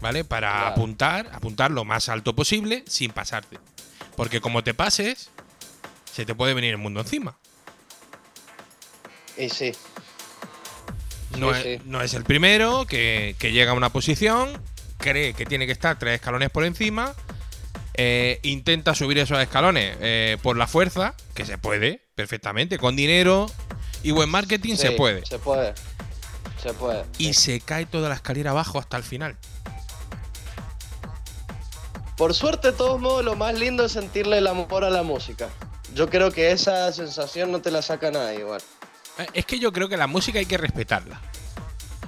¿Vale? Para Claro. apuntar, apuntar lo más alto posible sin pasarte. Porque como te pases, se te puede venir el mundo encima. Y sí, No, es, no es el primero que, que llega a una posición, cree que tiene que estar tres escalones por encima, eh, intenta subir esos escalones eh, por la fuerza, que se puede perfectamente, con dinero y buen marketing se puede. Se puede. Se puede. Y sí. se cae toda la escalera abajo hasta el final. Por suerte, de todos modos, lo más lindo es sentirle el amor a la música. Yo creo que esa sensación no te la saca nadie, igual. Es que yo creo que la música hay que respetarla.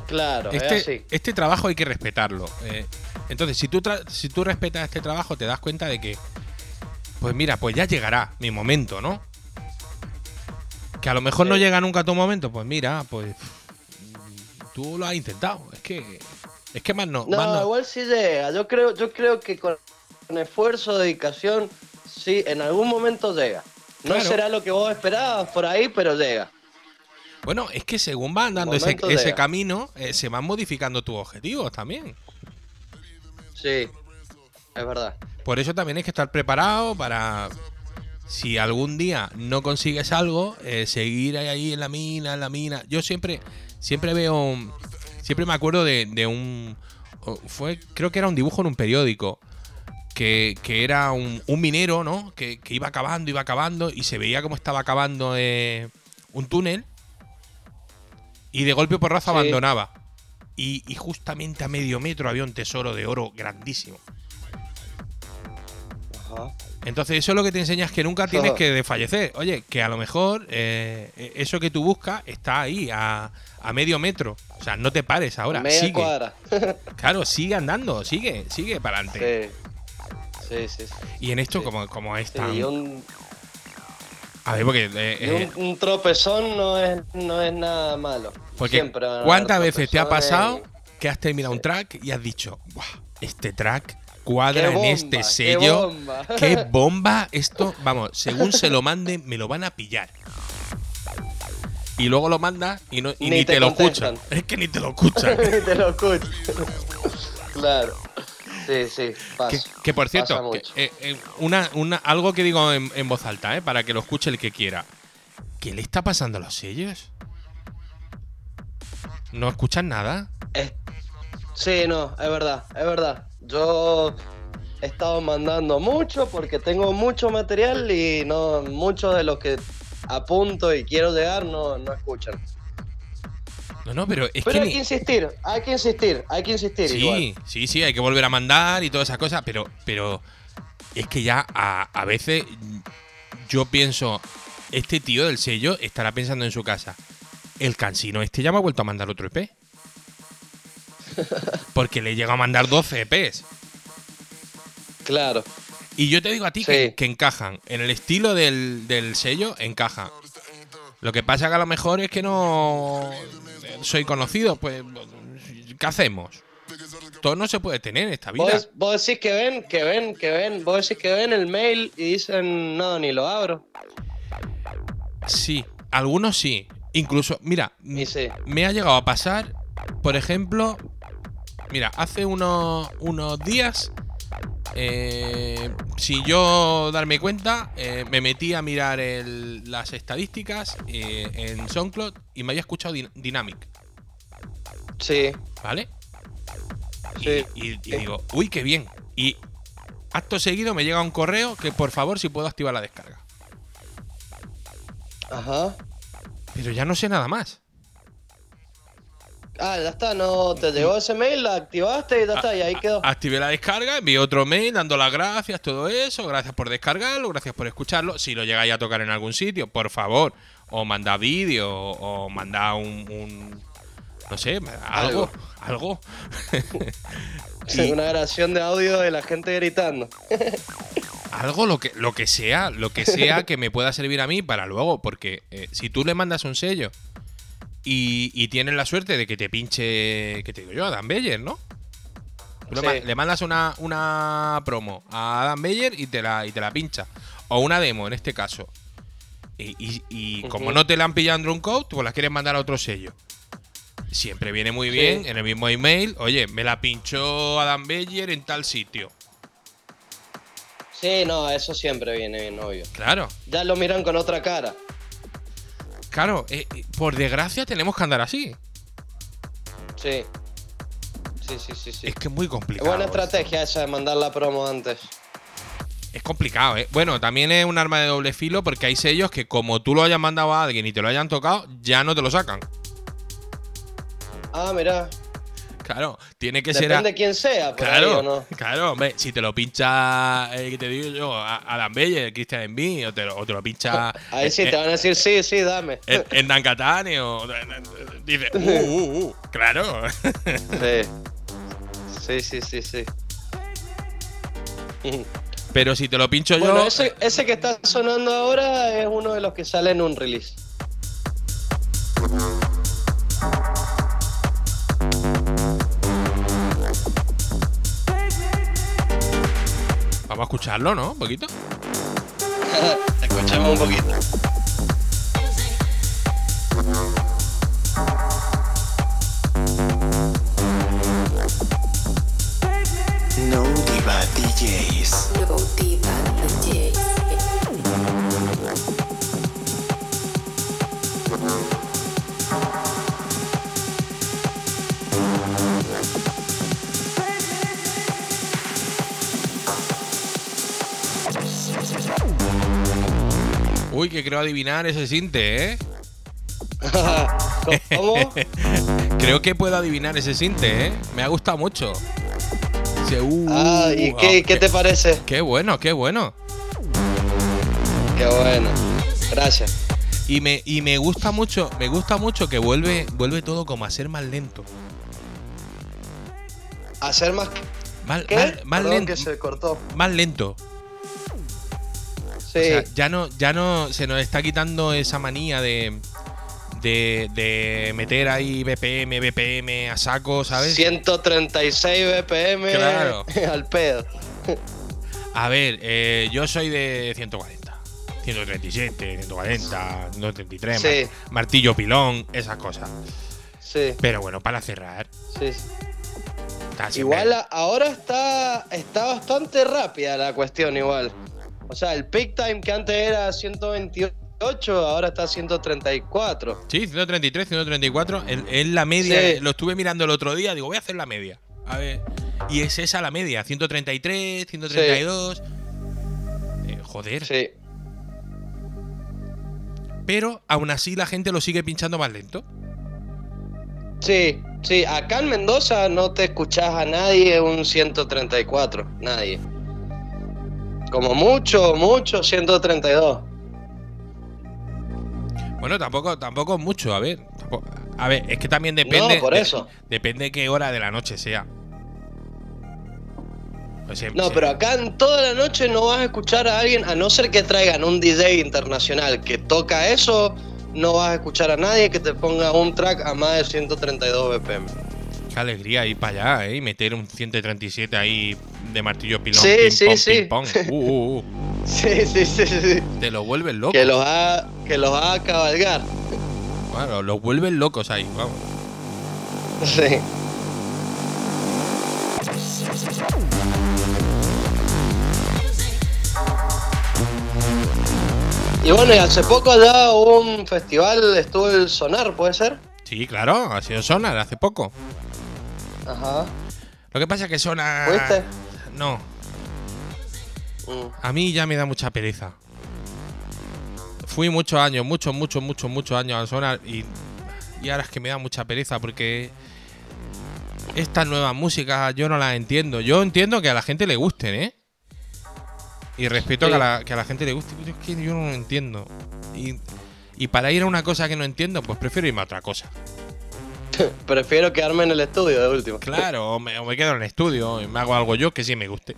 Claro, es Este, así. este trabajo hay que respetarlo. Eh, entonces, si tú, si tú respetas este trabajo, te das cuenta de que, pues mira, pues ya llegará mi momento, ¿no? Que a lo mejor no llega nunca tu momento, pues mira, pues tú lo has intentado. Es que, es que más no. No, más no- igual sí llega. Yo creo, yo creo que con, con esfuerzo, dedicación, sí, en algún momento llega. No Claro. será lo que vos esperabas por ahí, pero llega. Bueno, es que según va andando ese, ese camino, eh, se van modificando tus objetivos también. Sí, es verdad. Por eso también hay que estar preparado para, si algún día no consigues algo, eh, seguir ahí, en la mina, en la mina. Yo siempre, siempre veo, siempre me acuerdo de, de un, fue, creo que era un dibujo en un periódico, que, que era un, un minero, ¿no? Que, que iba acabando, iba acabando y se veía cómo estaba acabando eh, un túnel y de golpe por raza Sí. abandonaba. Y, y justamente a medio metro había un tesoro de oro grandísimo. Ajá. Entonces, eso es lo que te enseña es que nunca tienes que desfallecer. Oye, que a lo mejor eh, eso que tú buscas está ahí, a, a medio metro. O sea, no te pares ahora. Media sigue. cuadra. Claro, sigue andando, sigue, sigue para adelante. sí. Sí, sí, sí. Y en esto, como, como es tan. un, A ver, porque. eh, eh, un- un tropezón no es, no es nada malo. porque Siempre ¿cuántas veces te ha pasado y- que has terminado un track y has dicho, "Buah, este track cuadra en este qué sello. bomba. Qué bomba. Esto, vamos, según se lo mande, me lo van a pillar. Y luego lo manda y, no, y Ni ni, te, te lo escuchan. Es que ni te lo escuchan. Te lo escucho. claro. Sí, sí, pasa. que, que, por cierto, que, eh, eh, una, una, algo que digo en, en voz alta, ¿eh? para que lo escuche el que quiera. ¿Qué le está pasando a los sellos? ¿No escuchan nada? Sí, no, es verdad, es verdad. Yo he estado mandando mucho porque tengo mucho material y no muchos de los que apunto y quiero llegar no, no escuchan. No, no, pero es Pero que hay ni- que insistir, hay que insistir, hay que insistir igual. Sí, sí, sí, hay que volver a mandar y todas esas cosas, pero, pero es que ya a, a veces yo pienso, este tío del sello estará pensando en su casa, el cansino este ya me ha vuelto a mandar otro EP. Porque le llega a mandar 12 EPs. Claro. Y yo te digo a ti Sí. que, que encajan. En el estilo del, del sello, encajan. Lo que pasa que a lo mejor es que no soy conocido. Pues, ¿qué hacemos? Todo no se puede tener en esta vida. Vos, vos decís que ven, que ven, que ven, vos decís que ven el mail y dicen, no, ni lo abro. Sí, algunos sí. Incluso, mira, sí. me ha llegado a pasar, por ejemplo, mira, hace unos, unos días, eh, si yo darme cuenta, eh, me metí a mirar el- las estadísticas eh, en SoundCloud y me había escuchado Din- Dynamic, Sí, ¿vale? Y- Sí. Y, y Sí. digo, uy, qué bien. Y acto seguido me llega un correo que por favor si puedo activar la descarga. ajá. Pero ya no sé nada más. Ah, ya está, no, te llegó ese mail, la activaste y ya está, y ahí quedó. A- Activé la descarga, envié otro mail dando las gracias, todo eso. Gracias por descargarlo, gracias por escucharlo. Si lo llegáis a tocar en algún sitio, por favor, o manda vídeo, o manda un, un- no sé, algo, algo. Y- Una grabación de audio de la gente gritando. algo lo que, lo que sea, lo que sea que me pueda servir a mí para luego, porque eh, si tú le mandas un sello y, y tienes la suerte de que te pinche, que te digo yo, Adam Beyer, ¿no? Tú le, Sí. ma- le mandas una, una promo a Adam Beyer y te la, y te la pincha. O una demo, en este caso. Y, y- y como no te la han pillado en Drum Code, pues la quieres mandar a otro sello. Siempre viene muy Sí. bien en el mismo email. Oye, me la pinchó Adam Beyer en tal sitio. Sí, no, eso siempre viene bien, obvio. Claro. Ya lo miran con otra cara. Claro, eh, eh, por desgracia tenemos que andar así. Sí. Sí, sí, sí, sí. Es que es muy Es complicado. buena estrategia esa de mandar la promo antes. Es complicado, ¿eh? Bueno, también es un arma de doble filo porque hay sellos que como tú lo hayas mandado a alguien y te lo hayan tocado, ya no te lo sacan. Ah, mira. Claro, tiene que ser... Depende de quién sea, por ahí, Claro, ¿o no? claro, hombre, si te lo pincha, eh, que te digo yo, Adam Belle, Christian Envy, o te lo, o te lo pincha Ahí sí eh, te van a decir, sí, sí, dame. en, Catane, o dice, uh, uh, uh, claro. Sí. Sí, sí, sí, sí. Pero si te lo pincho Bueno, yo, ese, ese que está sonando ahora es uno de los que sale en un release. Vamos a escucharlo, ¿no? Un poquito. Escuchemos un poquito. No Diva DJs. No Uy, que creo adivinar ese sinte, ¿eh? ¿Cómo? Creo que puedo adivinar ese sinte, ¿eh? Me ha gustado mucho. Dice, uh, Ah, ¿y uh, qué, qué te parece? Qué bueno, qué bueno. Qué bueno. Gracias. Y me, y me gusta mucho, me gusta mucho que vuelve, vuelve todo como a ser más lento. Hacer más Más, ¿Qué? más- más Perdón lento. que se cortó. Más lento. Sí. O sea, ya no, ya no se nos está quitando esa manía de, de, de meter ahí BPM, BPM a saco, ¿sabes? 136 BPM Claro. al pedo. A ver, eh, yo soy de 140. 137, 140, 133, Sí. mar- martillo pilón, esas cosas. Sí, Pero bueno, para cerrar. sí. Igual a- ahora está, está bastante rápida la cuestión igual. O sea, el peak time que antes era 128, ahora está 134. Sí, 133, 134. Es la media. Sí. Lo estuve mirando el otro día. Digo, voy a hacer la media. A ver. Y es esa la media. 133, 132. Eh, joder. Sí. Pero aún así la gente lo sigue pinchando más lento. Sí, sí, acá en Mendoza no te escuchás a nadie un 134, nadie. Como mucho, mucho 132. Bueno, tampoco, tampoco mucho. A ver. tampoco- a ver, es que también depende. No, por de- eso. depende qué hora de la noche sea. Pues se- No, pero acá en toda la noche no vas a escuchar a alguien, a no ser que traigan un DJ internacional que toca eso, no vas a escuchar a nadie que te ponga un track a más de 132 BPM. Qué alegría ir para allá, ¿eh? Y meter un 137 ahí de martillo pilón. Sí, pim, sí, pom, sí. pim, pom. Uh, uh, uh. Sí, sí, sí, sí. Te lo vuelven loco. Que los haga, que los haga cabalgar. Claro, los vuelven locos ahí, vamos. Sí. Y bueno, y hace poco allá hubo un festival, estuvo el Sonar, ¿puede ser? Sí, claro, ha sido Sonar hace poco. Ajá. Lo que pasa es que Sonar. ¿Fuiste? No, Mm. a mí ya me da mucha pereza. Fui muchos años, muchos, muchos, muchos, muchos años a Sonar y, y ahora es que me da mucha pereza porque estas nuevas músicas yo no las entiendo. Yo entiendo que a la gente le gusten, ¿eh? Y respeto Sí. que, a la, que a la gente le guste, pero es que yo no lo entiendo. Y, y para ir a una cosa que no entiendo, pues prefiero irme a otra cosa. Prefiero quedarme en el estudio de último. Claro, o me, o me quedo en el estudio y me hago algo yo que sí me guste.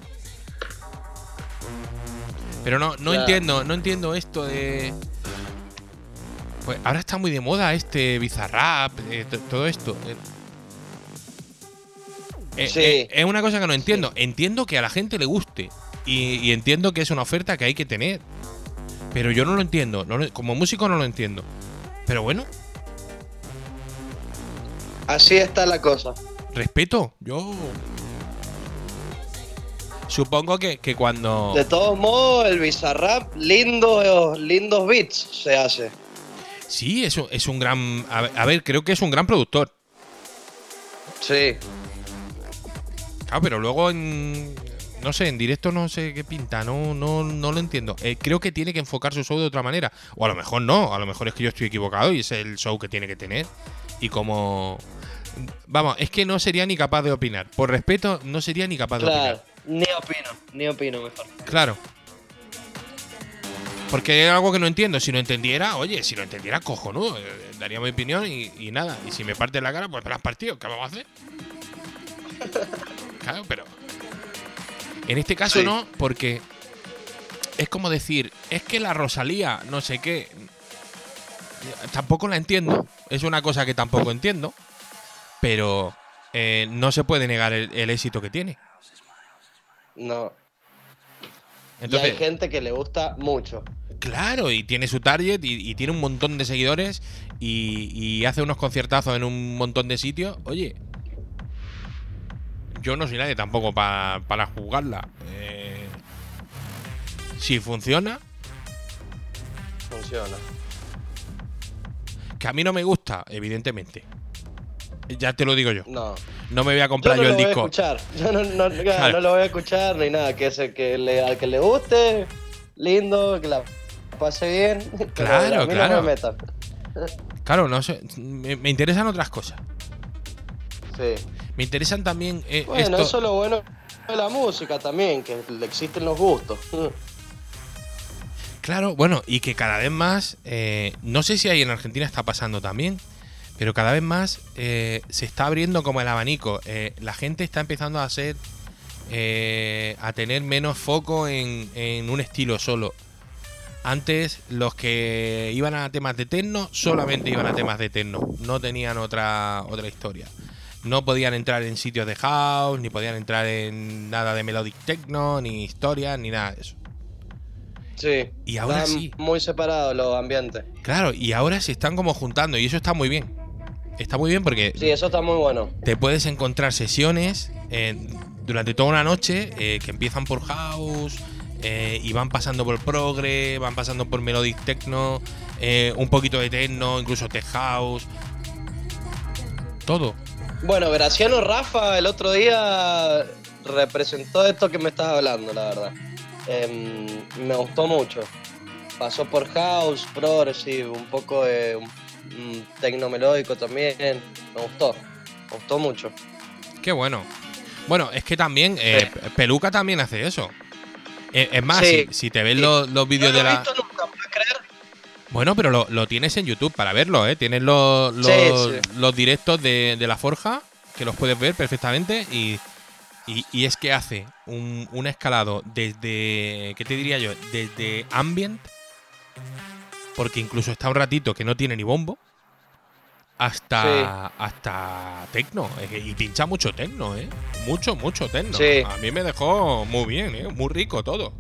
Pero no, no Claro. entiendo, no entiendo esto de. Pues ahora está muy de moda este bizarrap, eh, to- todo esto. eh. Eh, Sí. eh, es una cosa que no entiendo. Entiendo que a la gente le guste. Y, y entiendo que es una oferta que hay que tener. Pero yo no lo entiendo. no lo- como músico no lo entiendo. Pero bueno, Así está la cosa. respeto. Yo. Supongo que, que cuando. De todos modos, el Bizarrap, lindos, lindos beats se hace. Sí, es un, es un gran. A ver, a ver, creo que es un gran productor. Sí. Claro, pero luego en. No sé, en directo no sé qué pinta, no, no, no lo entiendo. Eh, creo que tiene que enfocar su show de otra manera. O a lo mejor no, a lo mejor es que yo estoy equivocado y es el show que tiene que tener. Y como. Vamos, es que no sería ni capaz de opinar. Por respeto, no sería ni capaz de Claro. opinar. Ni opino, ni opino mejor. Claro. Porque es algo que no entiendo. Si lo entendiera, oye, si lo entendiera, cojonudo. eh, Daría mi opinión y, y nada. Y si me parte la cara, pues me la has partido. ¿Qué vamos a hacer? Claro, pero. En este caso Sí. no, porque. Es como decir, es que la Rosalía, no sé qué. Tampoco la entiendo. Es una cosa que tampoco entiendo. Pero. eh, no se puede negar el, el éxito que tiene. No. Entonces, y hay gente que le gusta mucho. Claro, y tiene su target y, y tiene un montón de seguidores y, y hace unos conciertazos en un montón de sitios. Oye, yo no soy nadie tampoco pa- para jugarla. Eh, si funciona, Funciona. que a mí no me gusta, evidentemente. Ya te lo digo yo. No. No me voy a Yo comprar no yo, lo el voy a disco. escuchar. Yo no, no, claro, no lo voy a escuchar ni nada. Que, ese, que le, al que le guste, lindo, que la pase bien. Claro, claro. Me. Claro, no sé. Me, me interesan otras cosas. Sí. Me interesan también eh, Bueno, esto. eso es lo bueno de la música también, que existen los gustos. Claro, bueno, y que cada vez más, eh, no sé si ahí en Argentina está pasando también, pero cada vez más eh, se está abriendo como el abanico. Eh, la gente está empezando a ser, eh, a tener menos foco en, en un estilo solo. Antes los que iban a temas de techno solamente iban a temas de techno, no tenían otra otra historia. No podían entrar en sitios de house, ni podían entrar en nada de melodic techno, ni historias, ni nada de eso. Sí. Y ahora Están sí. muy separados los ambientes. Claro, y ahora se están como juntando y eso está muy bien. Está muy bien porque Sí, eso está muy bueno. te puedes encontrar sesiones eh, durante toda una noche eh, que empiezan por house eh, y van pasando por progre, van pasando por melodic techno, un poquito de techno, incluso tech house. Todo. Bueno, Graciano Rafa el otro día representó esto que me estás hablando, la verdad. Em, me gustó mucho. Pasó por house, progressive, un poco de un tecno melódico también. Me gustó. Me gustó mucho. Qué bueno. Bueno, es que también eh, Peluca también hace eso. Eh, es más, Sí. si, si te ves Sí. los, los vídeos no de he la. visto nunca, ¿puedes creer? Bueno, pero lo, lo tienes en YouTube para verlo, ¿eh? Tienes los, los directos de, de la Forja, que los puedes ver perfectamente. Y, y, y es que hace un, un escalado desde. ¿Qué te diría yo? Desde ambient. Porque incluso está un ratito que no tiene ni bombo. Hasta. Hasta tecno. Y pincha mucho tecno, ¿eh? Mucho, mucho tecno. Sí. A mí me dejó muy bien, ¿eh? Muy rico todo.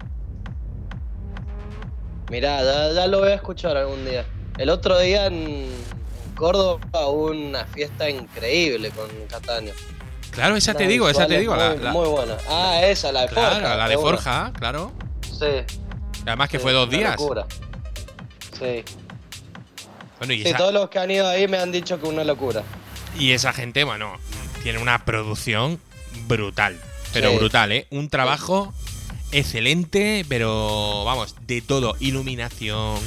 Mirá, ya, ya lo voy a escuchar algún día. El otro día en Córdoba hubo una fiesta increíble con Catania. Claro, esa te digo, esa te digo. Muy, la- muy buena. Ah, esa, la de Claro, Forja. la de. Forja, claro. Sí. Además que sí, fue dos días. locura. Sí. Bueno, y Sí, esa, todos los que han ido ahí me han dicho que una locura. y esa gente, bueno, tiene una producción brutal. Pero Sí. brutal, ¿eh? Un trabajo excelente, pero vamos, de todo. Iluminación,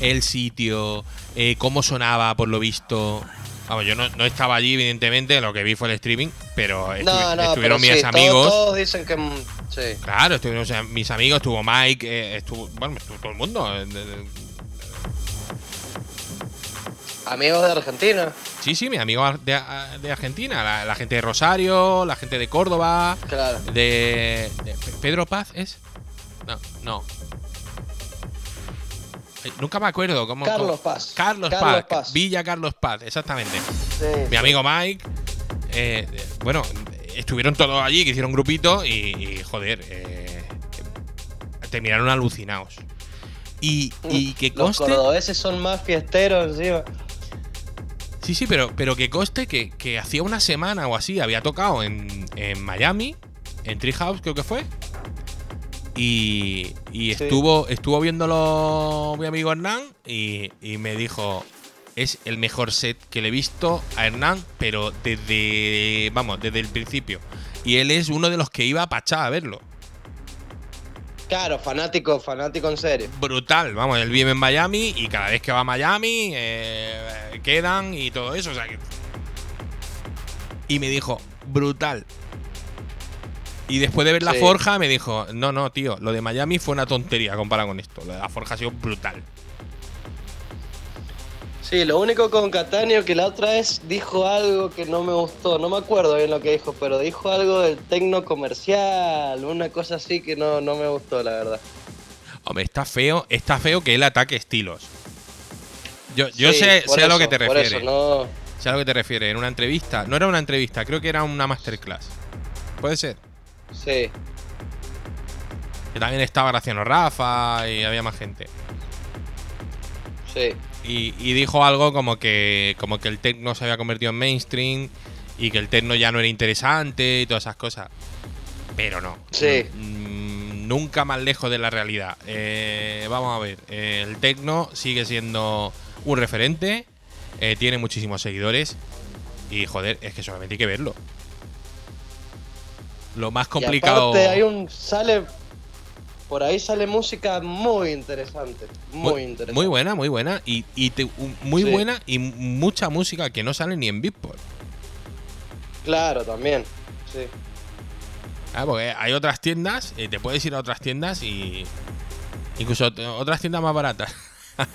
el sitio, eh, cómo sonaba, por lo visto. Vamos, yo no, no estaba allí, evidentemente, lo que vi fue el streaming, pero estu- No, no, estuvieron pero mis sí, amigos. Todos, dicen que. mm, Sí. Claro, estuvieron o sea, mis amigos, estuvo Mike, eh, estuvo, bueno, estuvo todo el mundo. eh, Amigos de Argentina. Sí, sí, mis amigos de, de Argentina, la, la gente de Rosario, la gente de Córdoba, Claro. de, de- Pedro Paz es. No, no. Ay, Nunca me acuerdo cómo. Carlos Paz. Carlos, Carlos Paz, Paz. Villa Carlos Paz, exactamente. Sí. Mi amigo Mike. eh, eh, bueno, estuvieron todos allí, que hicieron grupito y, y, joder, eh, terminaron alucinados. Y, y que Los conste. cordobeses son más fiesteros encima. Sí, sí, pero, pero que coste que, que hacía una semana o así había tocado en, en Miami, en Treehouse creo que fue. Y, y Sí. estuvo, estuvo viéndolo mi amigo Hernán y, y me dijo, es el mejor set que le he visto a Hernán, pero desde, vamos, desde el principio. Y él es uno de los que iba a Pachá a verlo. Claro, fanático, fanático en serio. Brutal, vamos, él vive en Miami y cada vez que va a Miami eh, quedan y todo eso, o sea que... Y me dijo, brutal. Y después de ver la forja me dijo, no, no, tío, lo de Miami fue una tontería comparado con esto. Lo de la forja ha sido brutal. Sí, lo único con Catania que la otra vez dijo algo que no me gustó, no me acuerdo bien lo que dijo, pero dijo algo del tecno comercial, una cosa así que no, no me gustó, la verdad. Hombre, está feo, está feo que él ataque estilos. Yo, yo Sí, sé, sé a lo que te refieres. eso, no, Sé a lo que te refieres. En una entrevista. No era una entrevista, creo que era una masterclass. Puede ser. sí, Que también estaba Graciano Rafa y había más gente. sí. Y, y dijo algo como que, como que el techno se había convertido en mainstream y que el techno ya no era interesante y todas esas cosas. Pero no. Sí. Mm, nunca más lejos de la realidad. Eh, vamos a ver. eh, el techno sigue siendo un referente. eh, tiene muchísimos seguidores. Y joder, es que solamente hay que verlo. Lo más Y complicado. aparte hay un, sale, por ahí sale música muy interesante, muy, interesante. Muy buena, muy buena. Y, y te- un- muy Sí. buena y mucha música que no sale ni en Beatport. Claro, también, sí. Ah, porque hay otras tiendas, eh, te puedes ir a otras tiendas y. Incluso otras tiendas más baratas.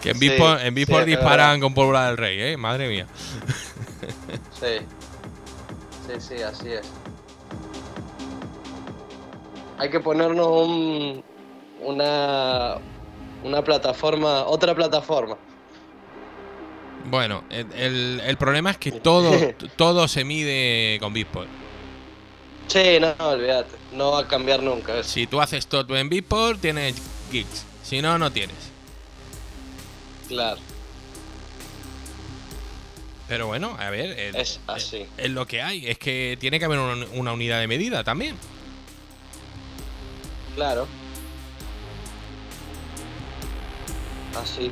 Que en Sí, Beatport, en disparan con pólvora del rey, ¿eh? Madre mía. Sí, sí, sí, así es. Hay que ponernos un, una, una plataforma, otra plataforma. Bueno, el, el- problema es que todo, todo se mide con Beatport. Sí, no, olvídate. No va a cambiar nunca eso. Si tú haces todo en Beatport, tienes gigs. Si no, no tienes. Claro, Pero bueno, a ver, es, es así. es lo que hay. Es que tiene que haber un- una unidad de medida también. Claro. Así.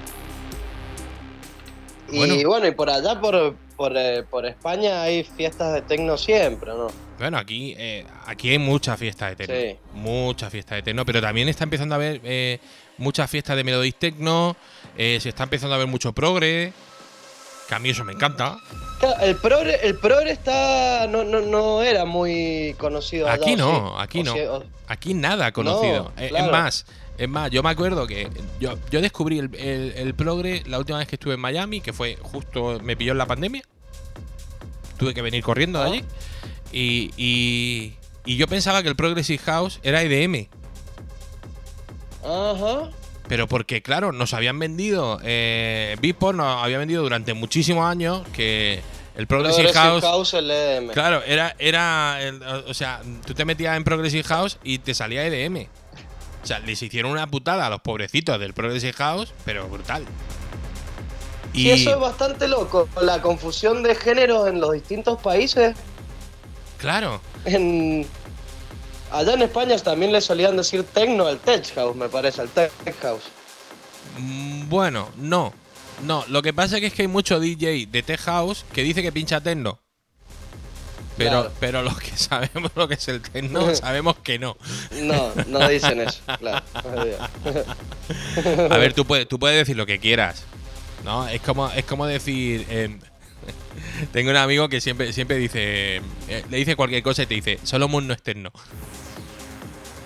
Y Bueno. bueno, y por allá, por, por, eh, por España, hay fiestas de tecno siempre, ¿no? Bueno, aquí, eh, aquí hay muchas fiestas de techno. Sí. Muchas fiestas de techno, pero también está empezando a haber eh, muchas fiestas de melodic techno. eh, se está empezando a ver mucho progre. Que a mí eso me encanta. Claro, El progre, el progre está, no, no, no era muy conocido. allá, Aquí ¿o no, sí? aquí O no. o- Aquí nada conocido. No, Eh, claro. Es más, es más, yo me acuerdo que yo, yo descubrí el, el- el progre la última vez que estuve en Miami, que fue justo, me pilló en la pandemia. Tuve que venir corriendo de Ah. allí. Y, y, y yo pensaba que el Progressive House era EDM. Ajá. Pero porque, claro, nos habían vendido, eh, Beatport nos había vendido durante muchísimos años que el Progressive, Progressive House, House, el E EDM. claro, era, era, el- o sea, tú te metías en Progressive House y te salía EDM. O sea, les hicieron una putada a los pobrecitos del Progressive House, pero brutal. Y Sí, eso es bastante loco. La confusión de géneros en los distintos países. claro, En... Allá en España también le solían decir tecno al tech house, me parece, al tech house. mm, bueno, no. No, lo que pasa es que hay mucho DJ de Tech House que dice que pincha techno. Pero, Claro. pero los que sabemos lo que es el techno, sabemos que no. No, no dicen eso, claro. A ver, tú puedes, tú puedes decir lo que quieras. ¿No? Es como, es como decir. em, tengo un amigo que siempre, siempre dice. eh, le dice cualquier cosa y te dice, Solomon no es techno.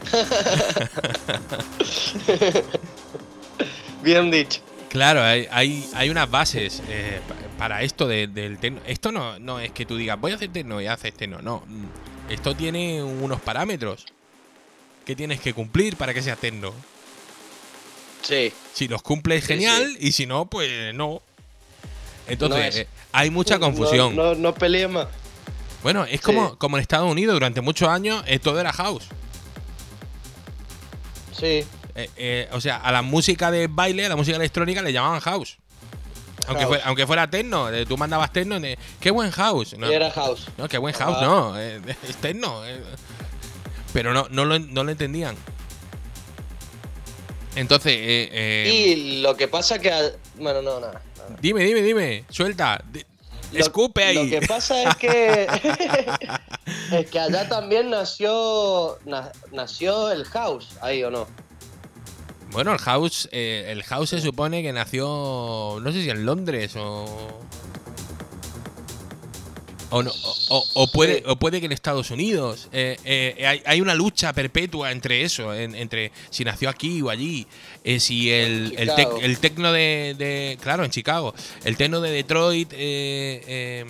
Bien dicho. Claro, hay, hay, hay unas bases eh, pa- para esto de- del techno. Esto no, no es que tú digas, voy a hacer techno y haces techno. No. Esto tiene unos parámetros que tienes que cumplir para que sea techno. Sí. Si los cumples, Sí, genial. Y si no, pues no. Entonces, No eh, hay mucha confusión. No, no, más. Bueno, es Sí. como, como en Estados Unidos durante muchos años eh, todo era house. Sí. Eh, eh, o sea, a la música de baile, a la música electrónica le llamaban house. Aunque, fuera, aunque fuera techno, eh, tú mandabas techno, qué buen house. No, Y era house. no, qué buen house, Ah. no, es techno. Pero no, no, lo, no lo entendían. Entonces, eh, eh, Y lo que pasa que... al- Bueno, no, nada. nada. dime, dime, dime, suelta. Lo- escupe ahí. Lo que pasa es que... es que allá también nació... na- nació el house, ahí o no. Bueno, el house, eh, el house se supone que nació, no sé si en Londres o o, no, o, o- puede, o puede que en Estados Unidos. Eh, eh, hay, hay una lucha perpetua entre eso, en- entre si nació aquí o allí. eh, si el, el, tec- el tecno de, de- Claro, en Chicago. El tecno de Detroit eh, eh,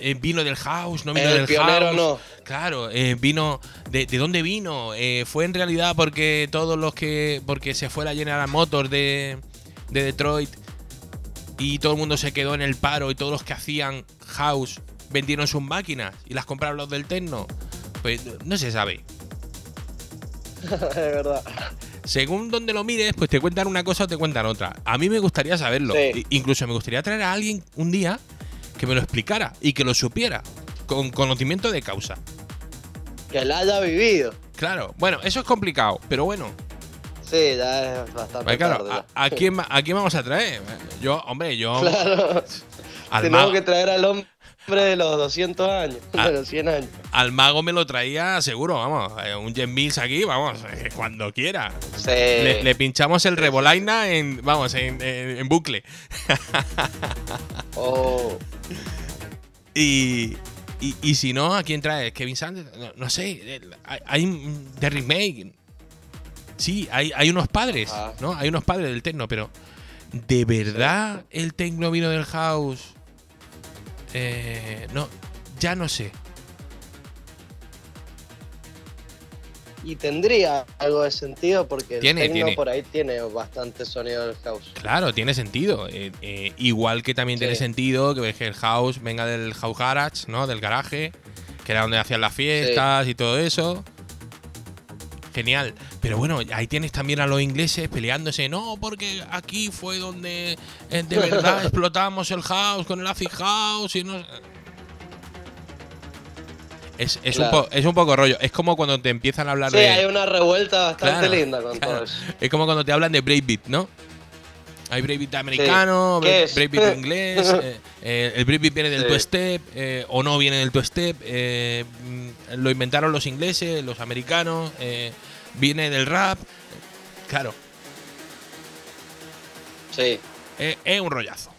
eh, vino del house, no vino El del pionero house. no. Claro, eh, vino. De, de dónde vino? Eh, fue en realidad porque todos los que. Porque se fue la General Motors de, de Detroit y todo el mundo se quedó en el paro y todos los que hacían house vendieron sus máquinas y las compraron los del Tecno. Pues no se sabe. es verdad. Según donde lo mires, pues te cuentan una cosa o te cuentan otra. A mí me gustaría saberlo. Sí. Incluso me gustaría traer a alguien un día que me lo explicara y que lo supiera. Con conocimiento de causa. Que la haya vivido. Claro, bueno, eso es complicado, pero bueno. Sí, ya es bastante Pues claro, tarde. ¿a, ya. a quién, ¿a quién vamos a traer? Yo, hombre, yo. Claro. Al, Tenemos que traer al hombre de los 200 años, Ah. de los 100 años. al mago me lo traía seguro, vamos. eh, Un Jen Mills aquí, vamos, eh, cuando quiera. Sí. Le, le pinchamos el Rebolaina en, vamos, en, en- en bucle. Oh, Y, y, y si no, ¿a quién trae? ¿Kevin Sanders? No, no sé. Hay, hay un- The Remake. Sí, hay, hay unos padres, Ah. ¿no? Hay unos padres del techno, pero ¿de verdad el techno vino del house? Eh, no, ya no sé. Y tendría algo de sentido porque Tiene, el techno tiene. por ahí tiene bastante sonido del house. Claro, tiene sentido. Eh, eh, igual que también tiene sentido que el house venga del house garage, ¿no? Del garaje, que era donde hacían las fiestas y todo eso. Genial. Pero bueno, ahí tienes también a los ingleses peleándose. No, porque aquí fue donde eh, de verdad explotamos el house con el acid house y no. Es, es, un po- es un poco rollo. Es como cuando te empiezan a hablar Sí, de. hay una revuelta bastante Claro, linda con claro. todo eso. Es como cuando te hablan de breakbeat, ¿no? Hay breakbeat americano, ¿Qué break- es? breakbeat inglés, eh, eh, el breakbeat viene del Sí. two-step eh, o no viene del two-step, lo inventaron los ingleses, los americanos, viene del rap. Claro, Sí, es un rollazo,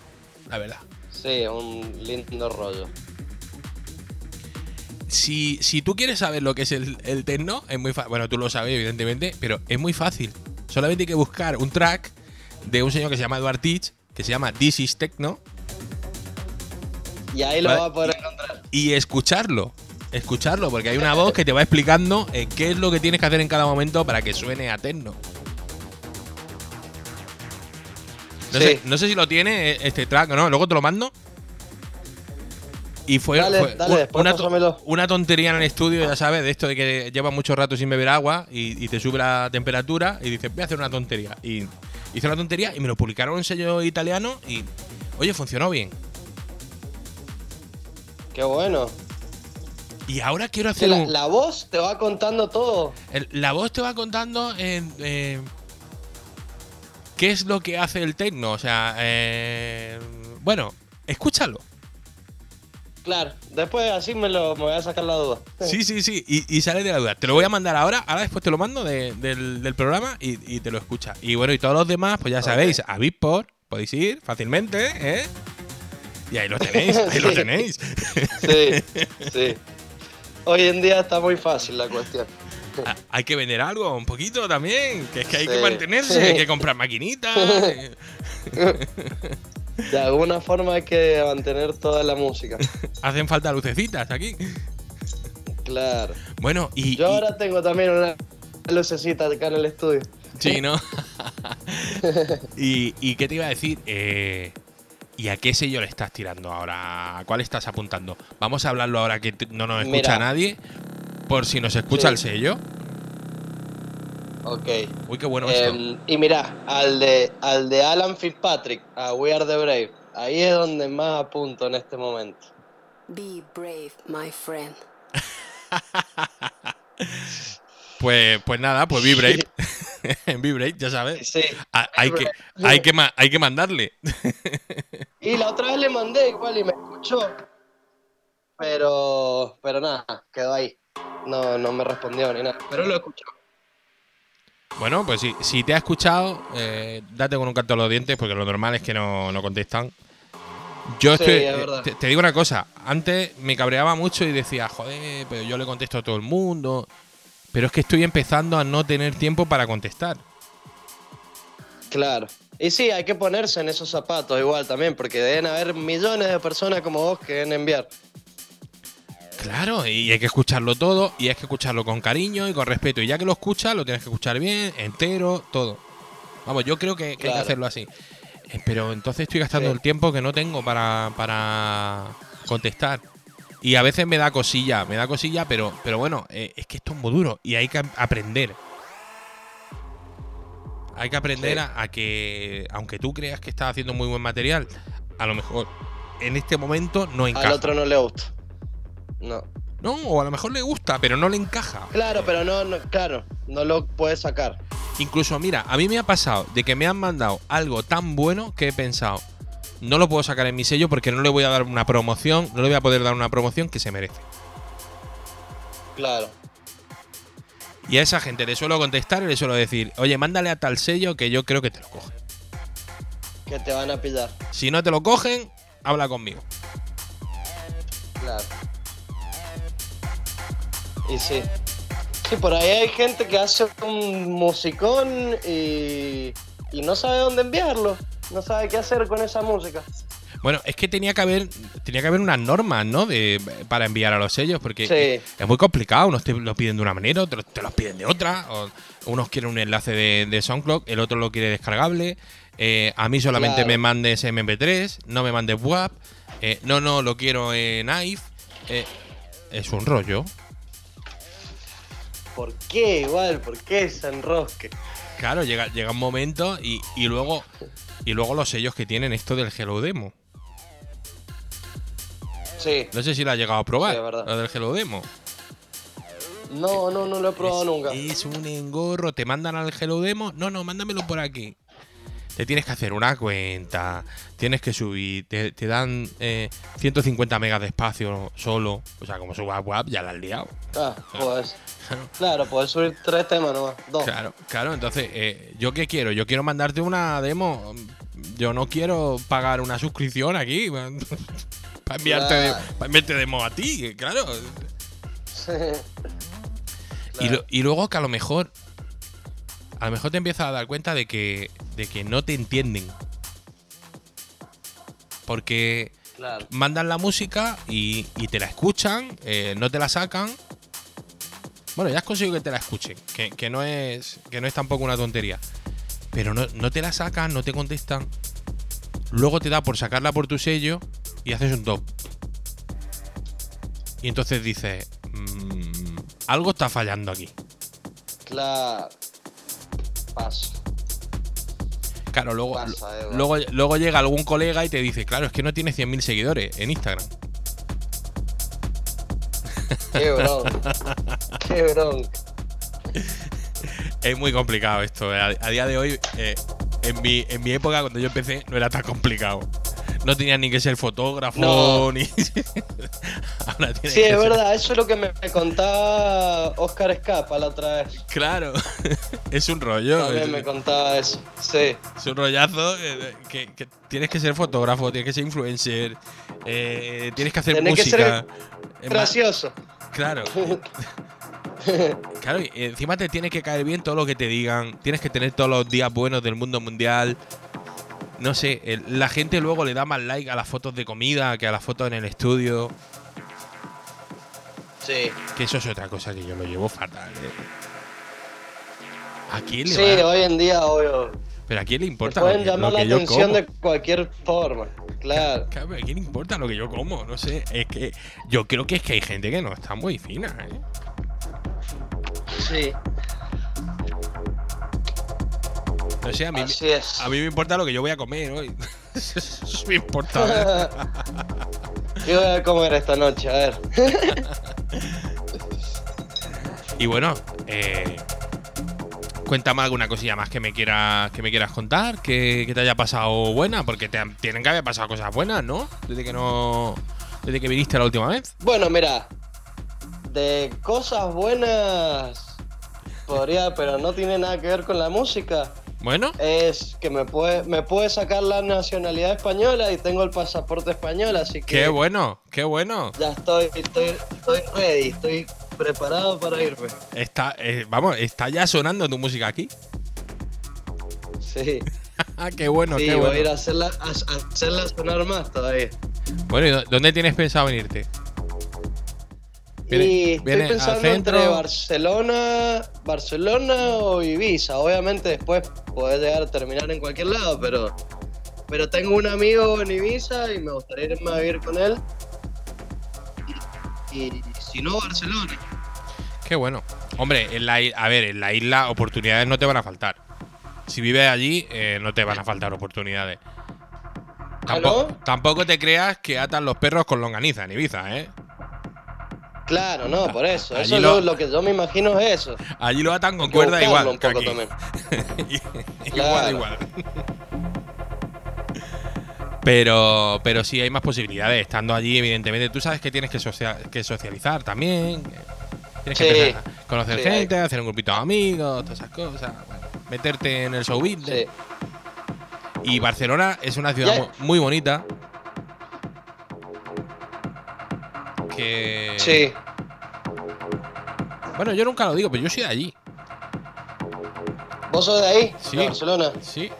la verdad. sí, un lindo rollo. Si, si tú quieres saber lo que es el, el techno, es muy fácil. Bueno, tú lo sabes, evidentemente, pero es muy fácil. Solamente hay que buscar un track de un señor que se llama Eduard Teach, que se llama This is Techno, Y ahí lo Vale. va a poder encontrar. y escucharlo. Escucharlo, porque hay una voz que te va explicando eh, qué es lo que tienes que hacer en cada momento para que suene a techno. No, Sí. sé, no sé si lo tiene eh, este track o no, luego te lo mando. Y fue, Dale, fue dale, una, una tontería en el estudio, ya sabes, de esto de que llevas mucho rato sin beber agua y, y te sube la temperatura y dices, voy a hacer una tontería. Y hice una tontería y me lo publicaron en sello italiano y, oye, funcionó bien. Qué bueno. Y ahora quiero hacer la, un... la voz te va contando todo. El- la voz te va contando en, eh, qué es lo que hace el techno. O sea, eh, bueno, escúchalo. Claro, después así me, lo, me voy a sacar la duda. Sí, sí, sí. Y, y sale de la duda. Te lo voy a mandar ahora. Ahora después te lo mando de- del, del programa y, y te lo escucha. Y bueno, y todos los demás, pues ya sabéis, a Bitport podéis ir fácilmente, ¿eh? Y ahí lo tenéis, ahí lo tenéis. Sí, sí. Hoy en día está muy fácil la cuestión. Ah, Hay que vender algo, un poquito también. Que es que hay que mantenerse, hay que comprar maquinitas. De alguna forma hay que mantener toda la música. Hacen falta lucecitas aquí. Claro. Bueno, y. Yo y- ahora tengo también una lucecita acá en el estudio. sí, ¿no? y, y qué te iba a decir? Eh, ¿Y a qué sello le estás tirando ahora? ¿A cuál estás apuntando? Vamos a hablarlo ahora que no nos escucha Mira. nadie. Por si nos escucha Sí. el sello. Ok. Uy, qué bueno esto. Em, y mira, al de, al de Alan Fitzpatrick, a We Are the Brave, ahí es donde más apunto en este momento. Be brave, my friend. Pues, pues nada, pues Vibrate. En Vibrate, ya sabes. Sí. Ah, Hay que, hay, que, hay que mandarle. Y la otra vez le mandé igual y me escuchó. Pero, pero nada, quedó ahí. No, no me respondió ni nada. Pero lo escuchó. Bueno, pues si, si te ha escuchado, eh, date con un canto a los dientes, porque lo normal es que no, no contestan. Yo Sí, estoy. es te, te digo una cosa, antes me cabreaba mucho y decía, joder, pero yo le contesto a todo el mundo. Pero es que estoy empezando a no tener tiempo para contestar. Claro. Y sí, hay que ponerse en esos zapatos igual también, porque deben haber millones de personas como vos que deben enviar. Claro, y hay que escucharlo todo, y hay que escucharlo con cariño y con respeto. Y ya que lo escuchas, lo tienes que escuchar bien, entero, todo. Vamos, yo creo que, que hay que hacerlo así. Eh, Pero entonces estoy gastando Sí. el tiempo que no tengo para, para contestar. Y a veces me da cosilla, me da cosilla, pero, pero bueno, eh, es que esto es muy duro y hay que ap- aprender. Hay que aprender Sí. a, a que, aunque tú creas que estás haciendo muy buen material, a lo mejor en este momento no encaja. Al otro no le gusta. No. No, o a lo mejor le gusta, pero no le encaja. Claro, pero no, no claro, no lo puedes sacar. Incluso, mira, a mí me ha pasado de que me han mandado algo tan bueno que he pensado, no lo puedo sacar en mi sello porque no le voy a dar una promoción, no le voy a poder dar una promoción que se merece. Claro. Y a esa gente le suelo contestar y le suelo decir, oye, mándale a tal sello que yo creo que te lo cogen. Que te van a pillar. Si no te lo cogen, habla conmigo. Claro. Y sí. Sí, por ahí hay gente que hace un musicón y, y no sabe dónde enviarlo. No sabe qué hacer con esa música. Bueno, es que tenía que haber tenía que haber unas normas, ¿no? De, para enviar a los sellos, porque Sí. es muy complicado. Unos te lo piden de una manera, otros te los piden de otra. o unos quieren un enlace de, de SoundCloud, el otro lo quiere descargable. eh, a mí solamente Claro. me mandes MP3, no me mandes WAP. eh, no, no, lo quiero en IVE. eh, es un rollo. ¿Por qué igual? ¿Por qué ese enrosque? Claro, llega, llega un momento y, y luego y luego los sellos que tienen esto del Hello Demo. Sí. No sé si lo has llegado a probar, Sí, lo del Hello Demo. No, no, no lo he probado es, nunca. es un engorro, te mandan al Hello Demo. No, no, mándamelo por aquí. Te tienes que hacer una cuenta, tienes que subir, te, te dan eh, 150 megas de espacio solo. O sea, como subas WAP, ya la has liado. Ah, pues. Claro, puedes subir tres temas nomás. Dos. Claro, claro, entonces, eh, ¿yo qué quiero? Yo quiero mandarte una demo. Yo no quiero pagar una suscripción aquí para enviarte, de- para enviarte demo a ti, claro. Sí. Y, Claro. lo- y luego que a lo mejor. A lo mejor te empiezas a dar cuenta de que. de que no te entienden. Porque Claro. mandan la música y, y te la escuchan, eh, no te la sacan. Bueno, ya has conseguido que te la escuchen, que, que no es que no es tampoco una tontería. Pero no, no te la sacan, no te contestan. Luego te da por sacarla por tu sello y haces un top. Y entonces dices, "Mm, algo está fallando aquí. Claro. Paso. Claro, luego, Pasa, luego, luego llega algún colega y te dice, claro, es que no tiene 100.000 seguidores en Instagram. Qué bronca. Qué bronca. Es muy complicado esto. eh. A, a día de hoy, eh, en, mi, en mi época, cuando yo empecé, no era tan complicado. No tenía ni que ser fotógrafo, No. ni. Ahora tiene Sí, que es ser- verdad, eso es lo que me, contaba Oscar Escapa la otra vez. Claro. es un rollo. También me contaba eso. Sí. es un rollazo. eh, Que, que tienes que ser fotógrafo, tienes que ser influencer, eh, tienes que hacer Tenés que música. ser Gracioso. Claro. Claro, y encima te tiene que caer bien todo lo que te digan. Tienes que tener todos los días buenos del mundo mundial. No sé, el- la gente luego le da más like a las fotos de comida que a las fotos en el estudio. Sí. Que eso es otra cosa que yo lo llevo fatal. ¿eh? ¿A quién le Sí, va? hoy en día, obvio. Pero a quién le Te importa lo pueden que, lo llamar la que yo atención como? de cualquier forma. Claro. Claro, pero ¿A quién le importa lo que yo como? No sé, es que yo creo que es que hay gente que no está muy fina, ¿eh? Sí. No sé, a mí, Así es. a mí me importa lo que yo voy a comer hoy. Eso me importa. ¿Qué voy a comer esta noche? A ver. Y bueno, eh, cuéntame alguna cosilla más que me quieras que me quieras contar, que, que te haya pasado buena, porque te han- tienen que haber pasado cosas buenas, ¿no? Desde que no, desde que viniste la última vez. Bueno, mira. De cosas buenas. Podría, pero no tiene nada que ver con la música. Bueno, Es que me puede, me puede sacar la nacionalidad española y tengo el pasaporte español, así que qué bueno, qué bueno. ya estoy, estoy, estoy ready, estoy preparado para irme. Está, eh, vamos, está ya sonando tu música aquí. Sí, Ah, qué bueno, sí, qué voy a ir bueno. a hacerla, a, hacerla sonar más todavía. Bueno, ¿y dó- dónde tienes pensado venirte? Viene- y estoy pensando entre Barcelona, Barcelona o Ibiza. Obviamente después poder llegar a terminar en cualquier lado, pero, pero tengo un amigo en Ibiza y me gustaría irme a vivir con él. Y, y si no, Barcelona. Qué bueno. Hombre, en la, a ver, en la isla oportunidades no te van a faltar. Si vives allí, eh, no te van a faltar oportunidades. ¿Ah, Tampo- no? Tampoco te creas que atan los perros con longaniza en Ibiza, ¿eh? Claro, no, por eso. Allí Eso lo- lo, que yo me imagino es eso. Allí lo atan con que cuerda igual. un que poco también. igual, igual. Pero, pero sí hay más posibilidades. Estando allí, evidentemente, tú sabes que tienes que, socia- que socializar también. Tienes que Sí. a conocer Sí, hay- gente, hacer un grupito de amigos, todas esas cosas. bueno, meterte en el show business. Sí. Y Barcelona es una ciudad muy bonita. Que. Sí. Bueno, yo nunca lo digo, pero yo soy de allí. ¿Vos sos de ahí? Sí. De Barcelona. Sí.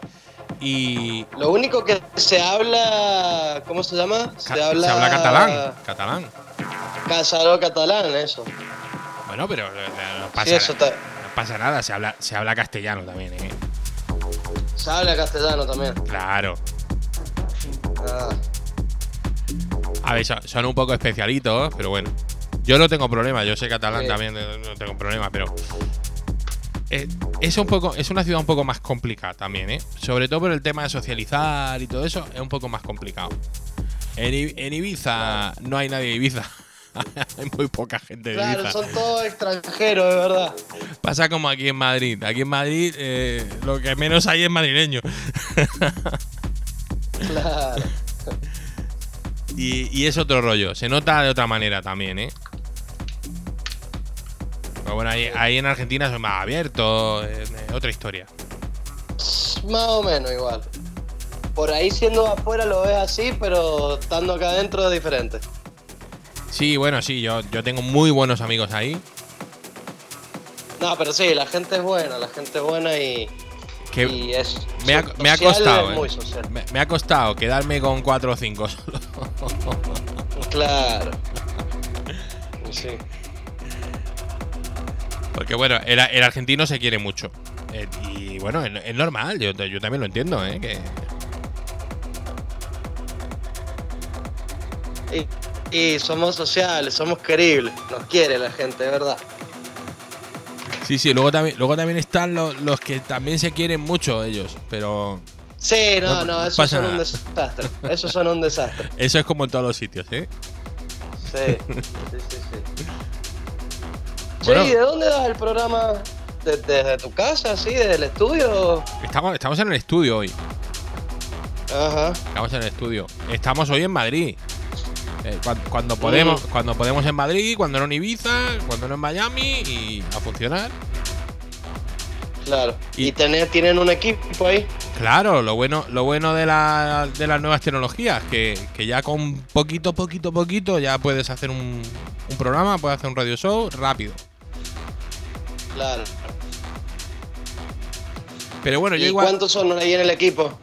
Y. Lo único que se habla, ¿cómo se llama? ca- se habla catalán. Catalán. Casado catalán, eso. Bueno, pero eh, no pasa, Sí, eso está- no pasa nada, se habla, se habla castellano también, ¿eh? Se habla castellano también. Claro. Ah, A ver, son, un poco especialitos, pero bueno. Yo no tengo problema, yo sé catalán Sí. también, no tengo problema, pero. eh, es un poco. Es una ciudad un poco más complicada también, ¿eh? Sobre todo por el tema de socializar y todo eso, es un poco más complicado. En, Ibiza no hay nadie de Ibiza. hay muy poca gente de claro, Ibiza. son todos extranjeros, de verdad. Pasa como aquí en Madrid. Aquí en Madrid eh, lo que menos hay es madrileño. Claro. Y, y es otro rollo. Se nota de otra manera también, ¿eh? Pero bueno, ahí, ahí en Argentina son más abiertos. eh, otra historia. Más o menos igual. Por ahí siendo afuera lo ves así, pero estando acá adentro es diferente. Sí, bueno, sí, yo, yo tengo muy buenos amigos ahí. No, pero sí, la gente es buena, la gente es buena y, Que y es me ha, me ha costado, ¿eh? Me, me ha costado quedarme con cuatro o cinco solo. Claro. Sí. Porque bueno, el, el argentino se quiere mucho. Eh, y bueno, es, es normal, yo, yo también lo entiendo, ¿eh? Que, Y, y somos sociales, somos queribles, nos quiere la gente, de verdad. Sí, sí, luego también, luego también están los, los que también se quieren mucho ellos, pero Sí, No no, no, esos son un desastre. Esos son un desastre. eso es como en todos los sitios, ¿eh? Sí, sí, sí, sí. Bueno. Che, ¿y de dónde das el programa? ¿De- ¿Desde tu casa, sí? ¿Desde el estudio? Estamos, estamos en el estudio hoy. Ajá. Estamos en el estudio. Estamos hoy en Madrid. Eh, cuan- cuando, podemos, Mm. cuando podemos en Madrid, cuando no en Ibiza, cuando no en Miami y a funcionar. Claro. Y- ¿Y, tener, tienen un equipo ahí? Claro, lo bueno, lo bueno de, la- de las nuevas tecnologías, que, que ya con poquito, poquito, poquito ya puedes hacer un, un programa, puedes hacer un radio show rápido. Claro. Pero bueno, yo ¿Y igual, cuántos son ahí en el equipo?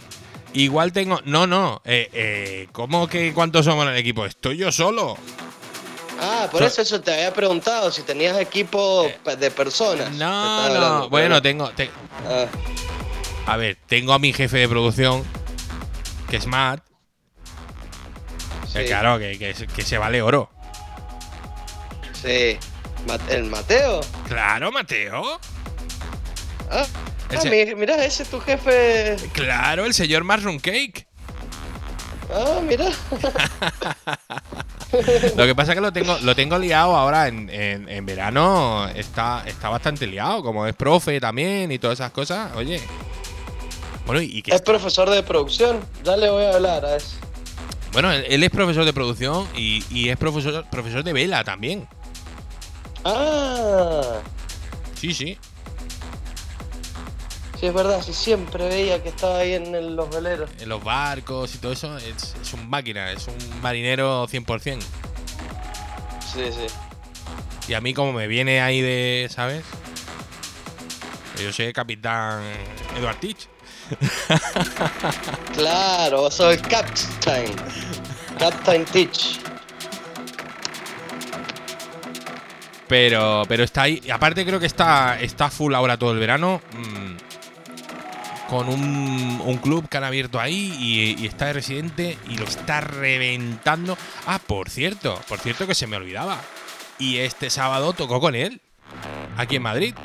Igual tengo. No, no. Eh, eh, ¿Cómo que cuántos somos en el equipo? Estoy yo solo. Ah, por So- eso, eso te había preguntado si tenías equipo pe- de personas. Eh, No, no. hablando, Bueno, tengo. te- Ah, a ver, tengo a mi jefe de producción, que es Matt. que sí, claro, que, que, que se vale oro. Sí. ¿El Mateo? Claro, Mateo. Ah, ah, mira, ese es tu jefe. Claro, el señor Mushroom Cake. Ah, mira. Lo que pasa es que lo tengo, lo tengo liado ahora en, en- en verano. Está, está bastante liado, como es profe también y todas esas cosas. Oye. Bueno, y que Es profesor de producción. Ya le voy a hablar a ese. bueno, él, él es profesor de producción y, y es profesor, profesor de vela también. Ah, Sí, sí. Sí, es verdad. Sí, siempre veía que estaba ahí en el- los veleros. En los barcos y todo eso. Es, es un máquina, es un marinero 100%. Sí, sí. Y a mí como me viene ahí de, ¿sabes? Yo soy capitán Edward Teach. Claro, soy el Captain. Captain Teach. Pero, pero está ahí. Aparte creo que está, está full ahora todo el verano. mm, con un, un club que han abierto ahí y, y está de residente y lo está reventando. Ah, por cierto, por cierto que se me olvidaba. Y este sábado tocó con él. Aquí en Madrid.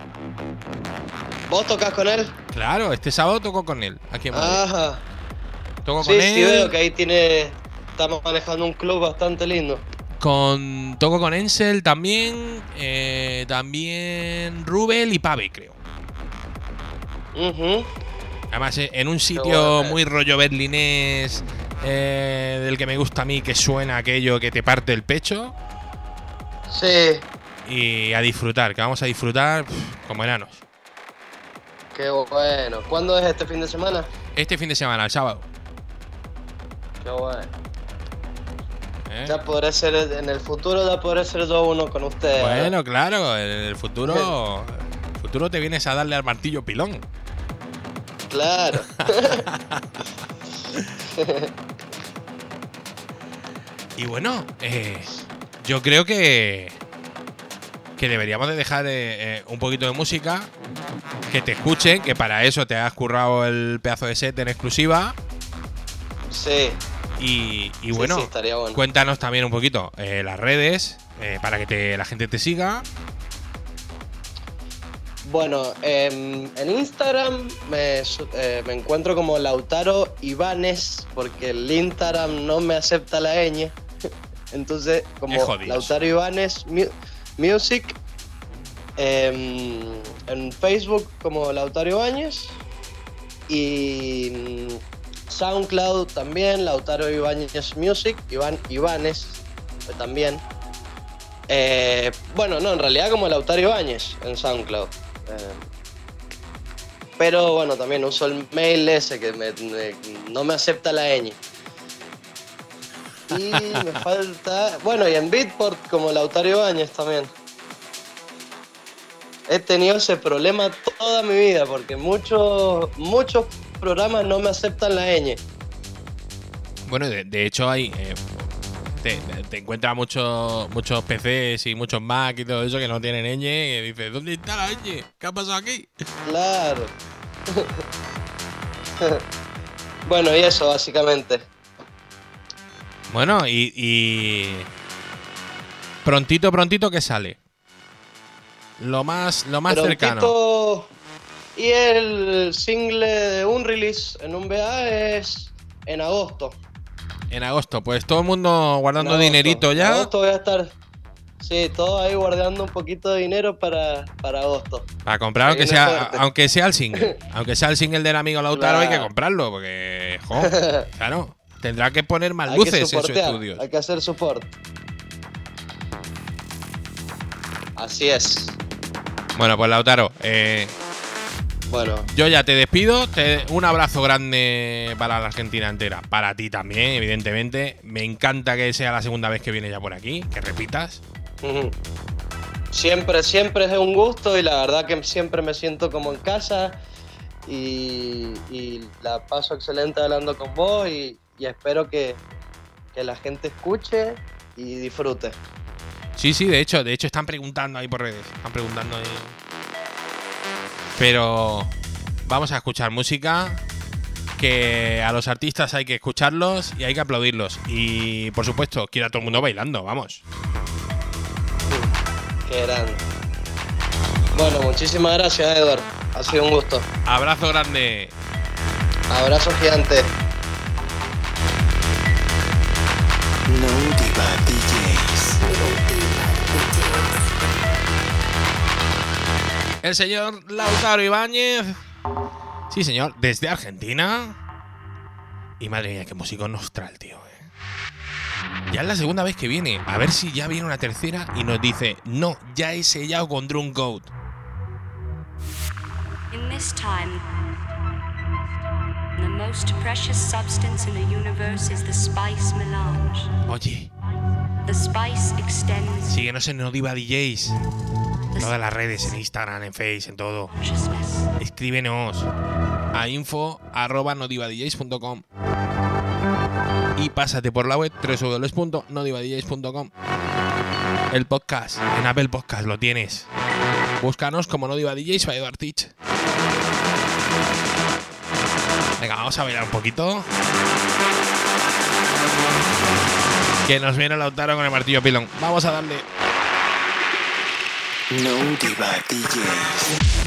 ¿Vos tocas con él? Claro, este sábado tocó con él. Aquí en Madrid. Ajá. tocó Sí, con sí, él. veo que ahí tiene. Estamos manejando un club bastante lindo. Con, toco con Ensel también. eh, también Rubel y Pave, creo. Ujú. Además, eh, en un sitio bueno. muy rollo berlinés, eh, del que me gusta a mí, que suena aquello que te parte el pecho. Sí, Y a disfrutar, que vamos a disfrutar como enanos. qué bueno. ¿Cuándo es este fin de semana? Este fin de semana, el sábado. Qué bueno. ¿eh? Ya podré ser, en el futuro ya podré ser yo uno con ustedes. ¿no? Bueno, claro, en el futuro. el futuro te vienes a darle al martillo pilón. Claro. Y bueno, eh, yo creo que que deberíamos de dejar eh, eh, un poquito de música, que te escuchen, que para eso te has currado el pedazo de set en exclusiva. Sí. Y, bueno, sí, estaría bueno. cuéntanos también un poquito eh, las redes para que te- la gente te siga. Bueno, em, en Instagram me, eh, me encuentro como Lautaro Ibanes, porque el Instagram no me acepta la ñ. Entonces, como. Lautaro Ibanes Mu- Music. em, en Facebook como Lautaro Ibáñez. Y mm, SoundCloud también, Lautaro Ibáñez Music, Iván Ibanes eh, también. Eh, bueno, no, en realidad como Lautaro Ibáñez en SoundCloud. Eh, pero bueno, también uso el mail ese que me- me- no me acepta la ñ. Y me falta. Bueno, y en Beatport como Lautaro Ibáñez también. He tenido ese problema toda mi vida porque muchos muchos programas no me aceptan la ñ. Bueno, de, de hecho hay. eh, te, te encuentras muchos muchos PCs y muchos Mac y todo eso que no tienen ñ y dices, ¿dónde está la ñ? ¿Qué ha pasado aquí? Claro. bueno, y eso básicamente. Bueno, y, y prontito, prontito que sale. Lo más, lo más cercano. Prontito, Y el single de un release en un BA es en agosto. En agosto, pues todo el mundo guardando En agosto. dinerito En ya. agosto voy a estar. Sí, todo ahí guardando un poquito de dinero para, para agosto. Para comprar, aunque sea, fuerte. aunque sea el single. aunque sea el single del amigo Lautaro, hay que comprarlo. Porque, jo, claro, tendrá que poner más hay luces en su estudio. hay que hacer support. Así es. Bueno, pues Lautaro, eh, Bueno, yo ya te despido. Te- un abrazo grande para la Argentina entera. Para ti también, evidentemente. Me encanta que sea la segunda vez que vienes ya por aquí. Que repitas. Siempre, siempre es un gusto y la verdad que siempre me siento como en casa y, y la paso excelente hablando con vos y, y espero que, que la gente escuche y disfrute. Sí, sí, de hecho, de hecho están preguntando ahí por redes. Están preguntando ahí. Pero vamos a escuchar música. Que a los artistas hay que escucharlos y hay que aplaudirlos. Y por supuesto, quiero a todo el mundo bailando, vamos. Qué grande. Bueno, muchísimas gracias Edward. Ha sido un gusto. Abrazo grande. Abrazo gigante. No Diva DJs. El señor Lautaro Ibáñez. Sí, señor, desde Argentina. Y madre mía, qué músico nos trae el tío, eh. Ya es la segunda vez que viene. A ver si ya viene una tercera y nos dice: No, ya he sellado con Drum Goat. In this time, the most precious substance in the universe is the spice melange. Oye, The spice extends síguenos en No Diva DJs. The Todas las redes, en Instagram, en Face, en todo. Escríbenos a info arroba y pásate por la web www.nodivadjs.com El podcast, en Apple Podcast lo tienes. Búscanos como No Diva DJs by Eduard Teach. Venga, vamos a bailar un poquito. Que nos viene Lautaro con el martillo pilón. Vamos a darle. No Diva DJs.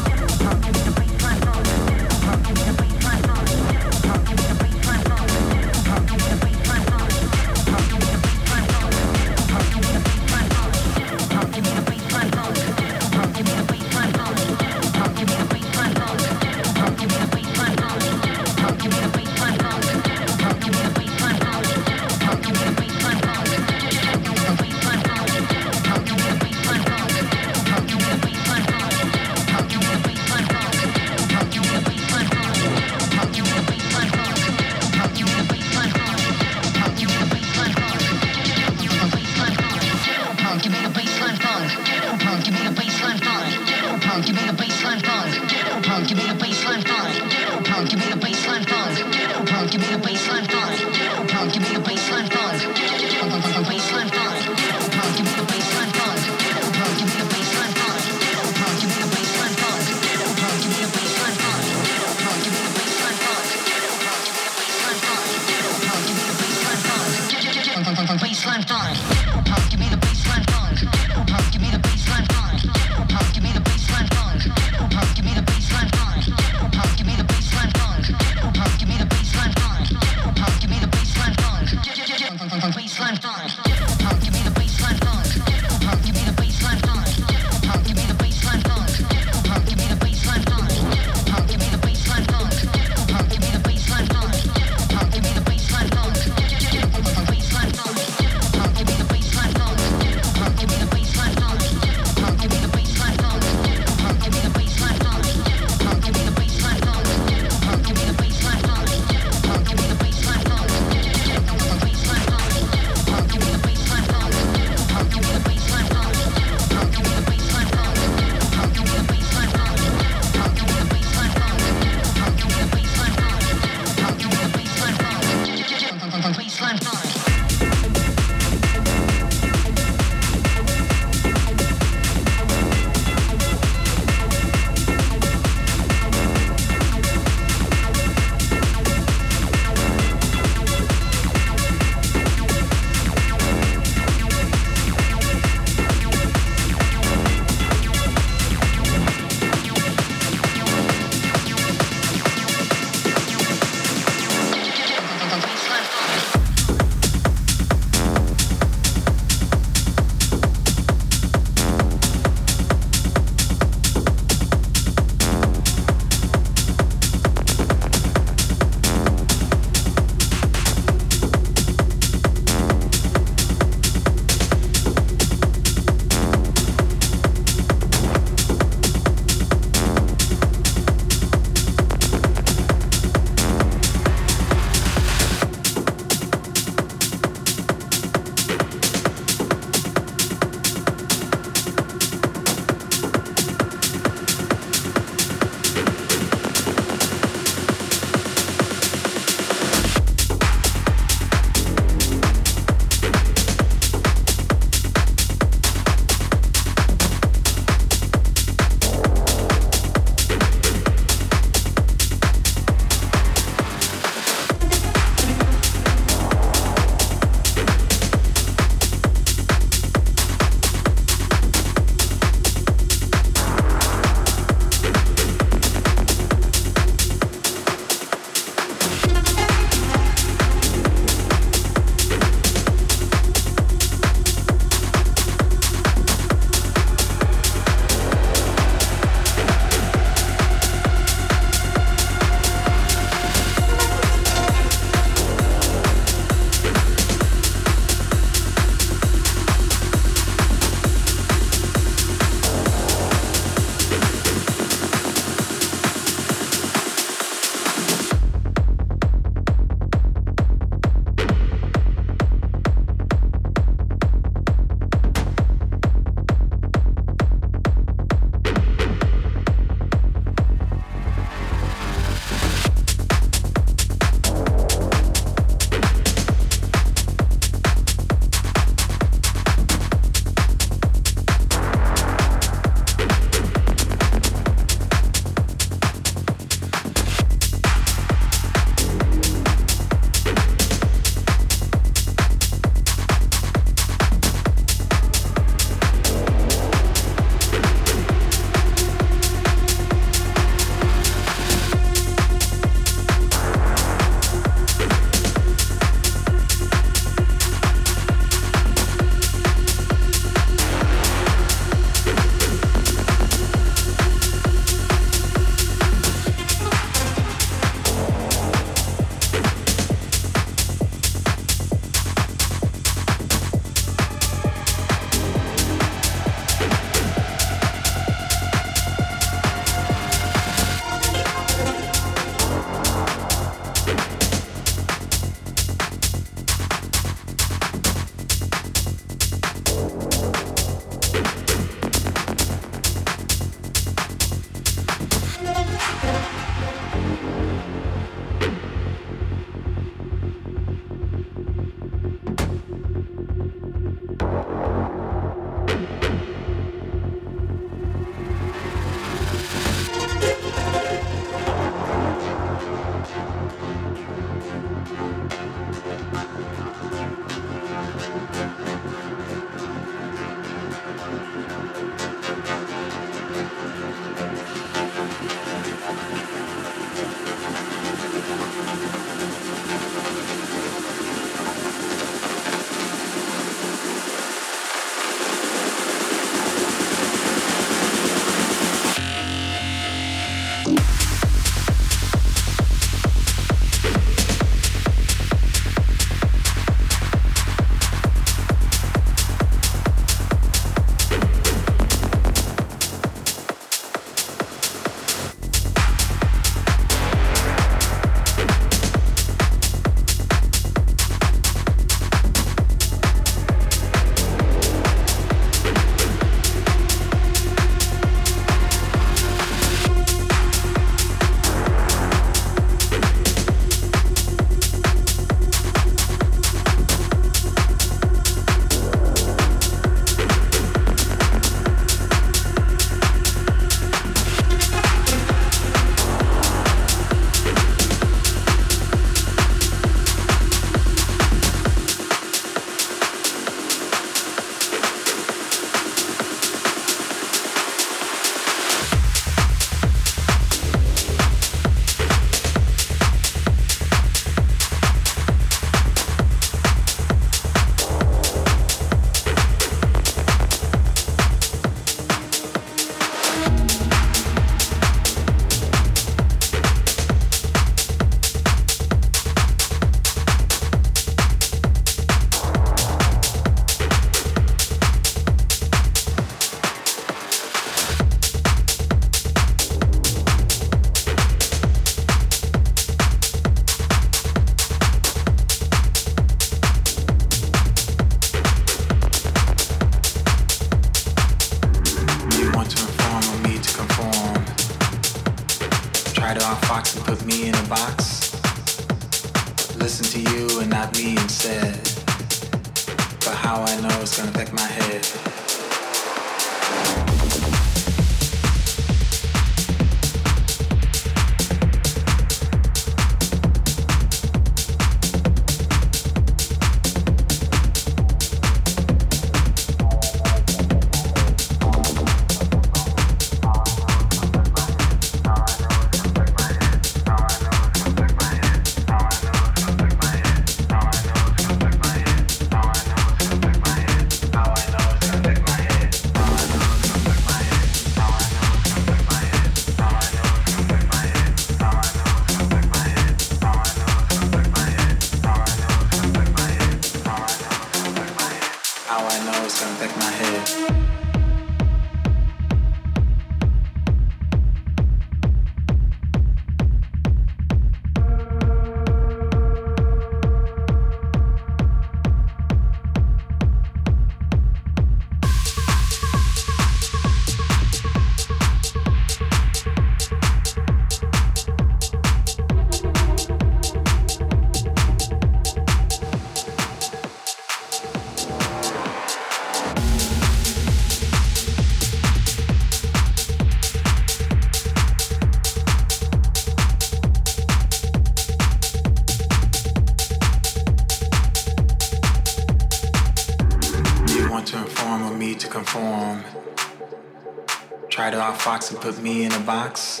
Put me in a box.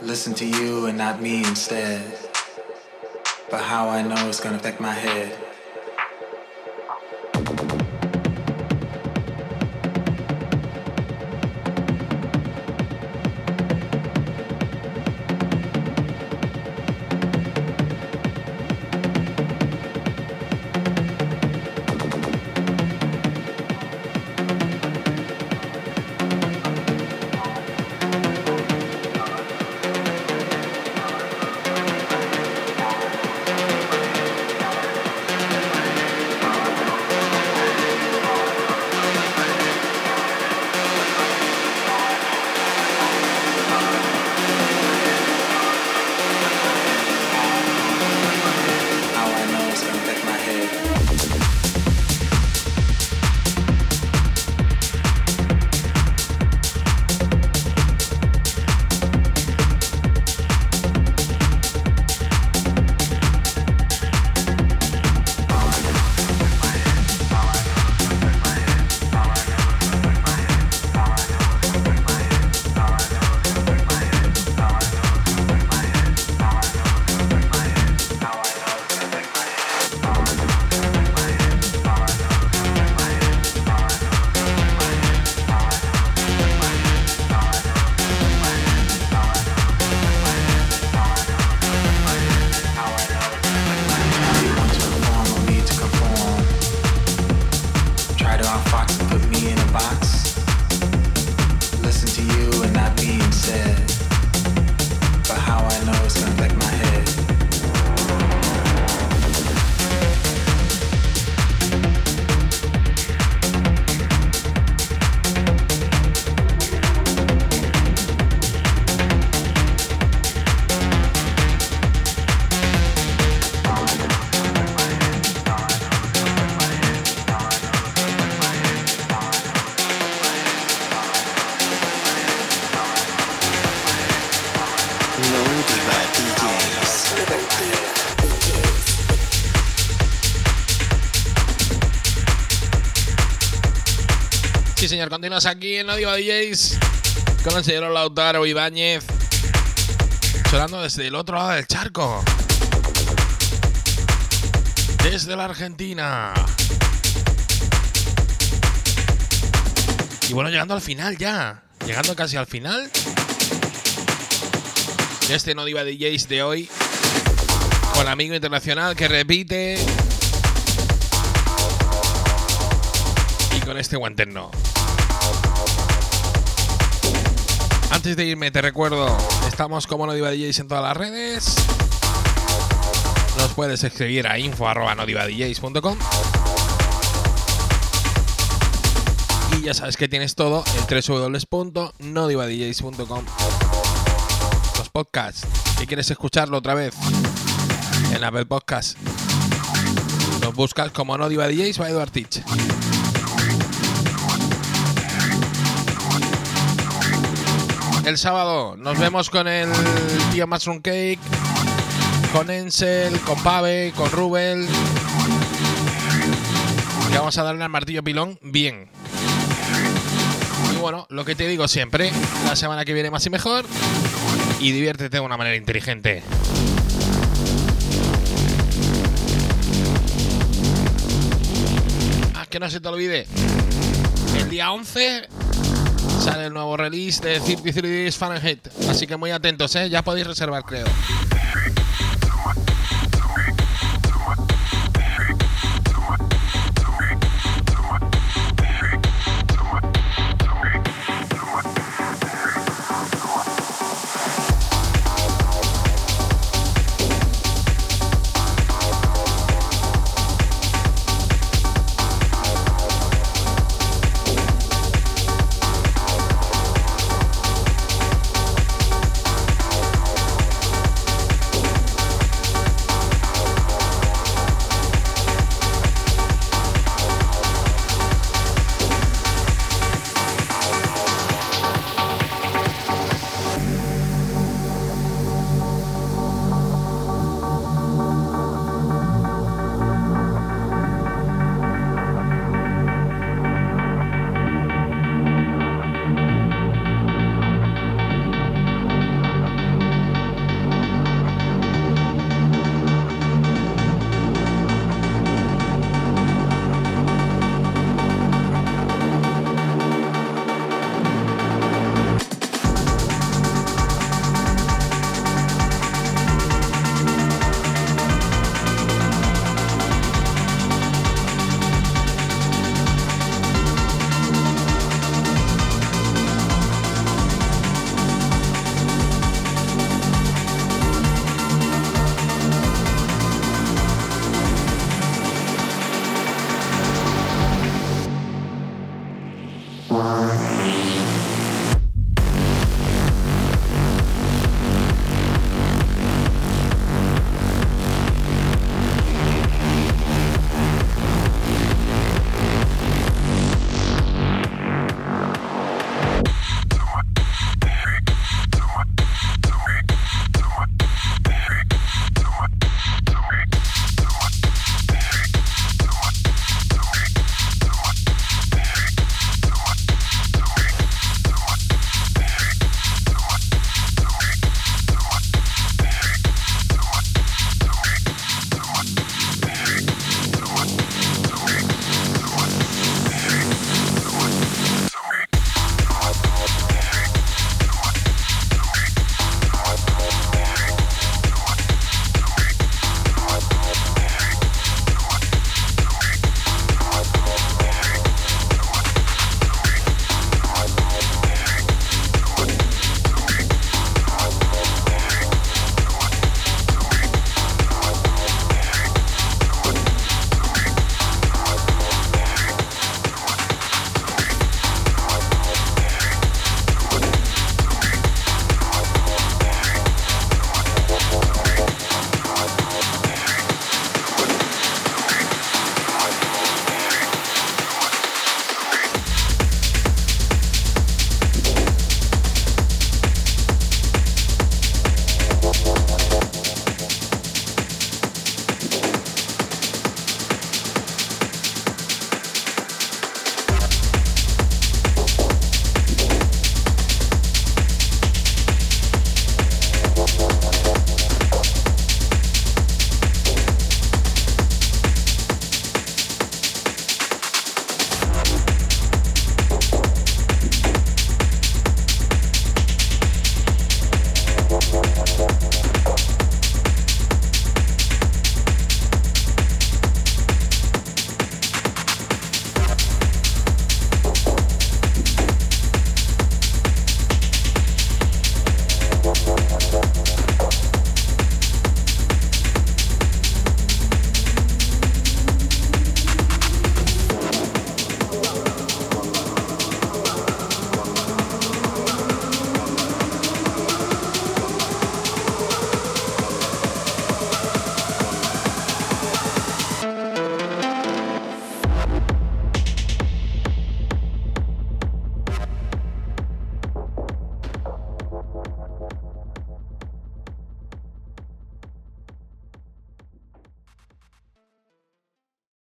Listen to you and not me instead. Señor, continuas aquí en No Diva DJs con el señor Lautaro Ibáñez. Sonando desde el otro lado del charco. Desde la Argentina. Y bueno, llegando al final ya. Llegando casi al final. De este No Diva DJs de hoy. Con amigo internacional que repite. Y con este guanterno. Antes de irme, te recuerdo, estamos como no diva DJs en todas las redes. Nos puedes escribir a info.nodivadjs.com Y ya sabes que tienes todo en www.nodivadjs.com. Los podcasts Si quieres escucharlo otra vez en Apple Podcast, los buscas como No Diva DJs by Eduard Teach. El sábado nos vemos con el tío Mushroom Cake, con Ensel, con Pave, con Rubel. Y vamos a darle al martillo pilón bien. Y bueno, lo que te digo siempre, la semana que viene más y mejor. Y diviértete de una manera inteligente. Ah, que no se te olvide. El día 11 sale el nuevo release de 33 Days Fahrenheit. Así que muy atentos, ¿eh? Ya podéis reservar, creo.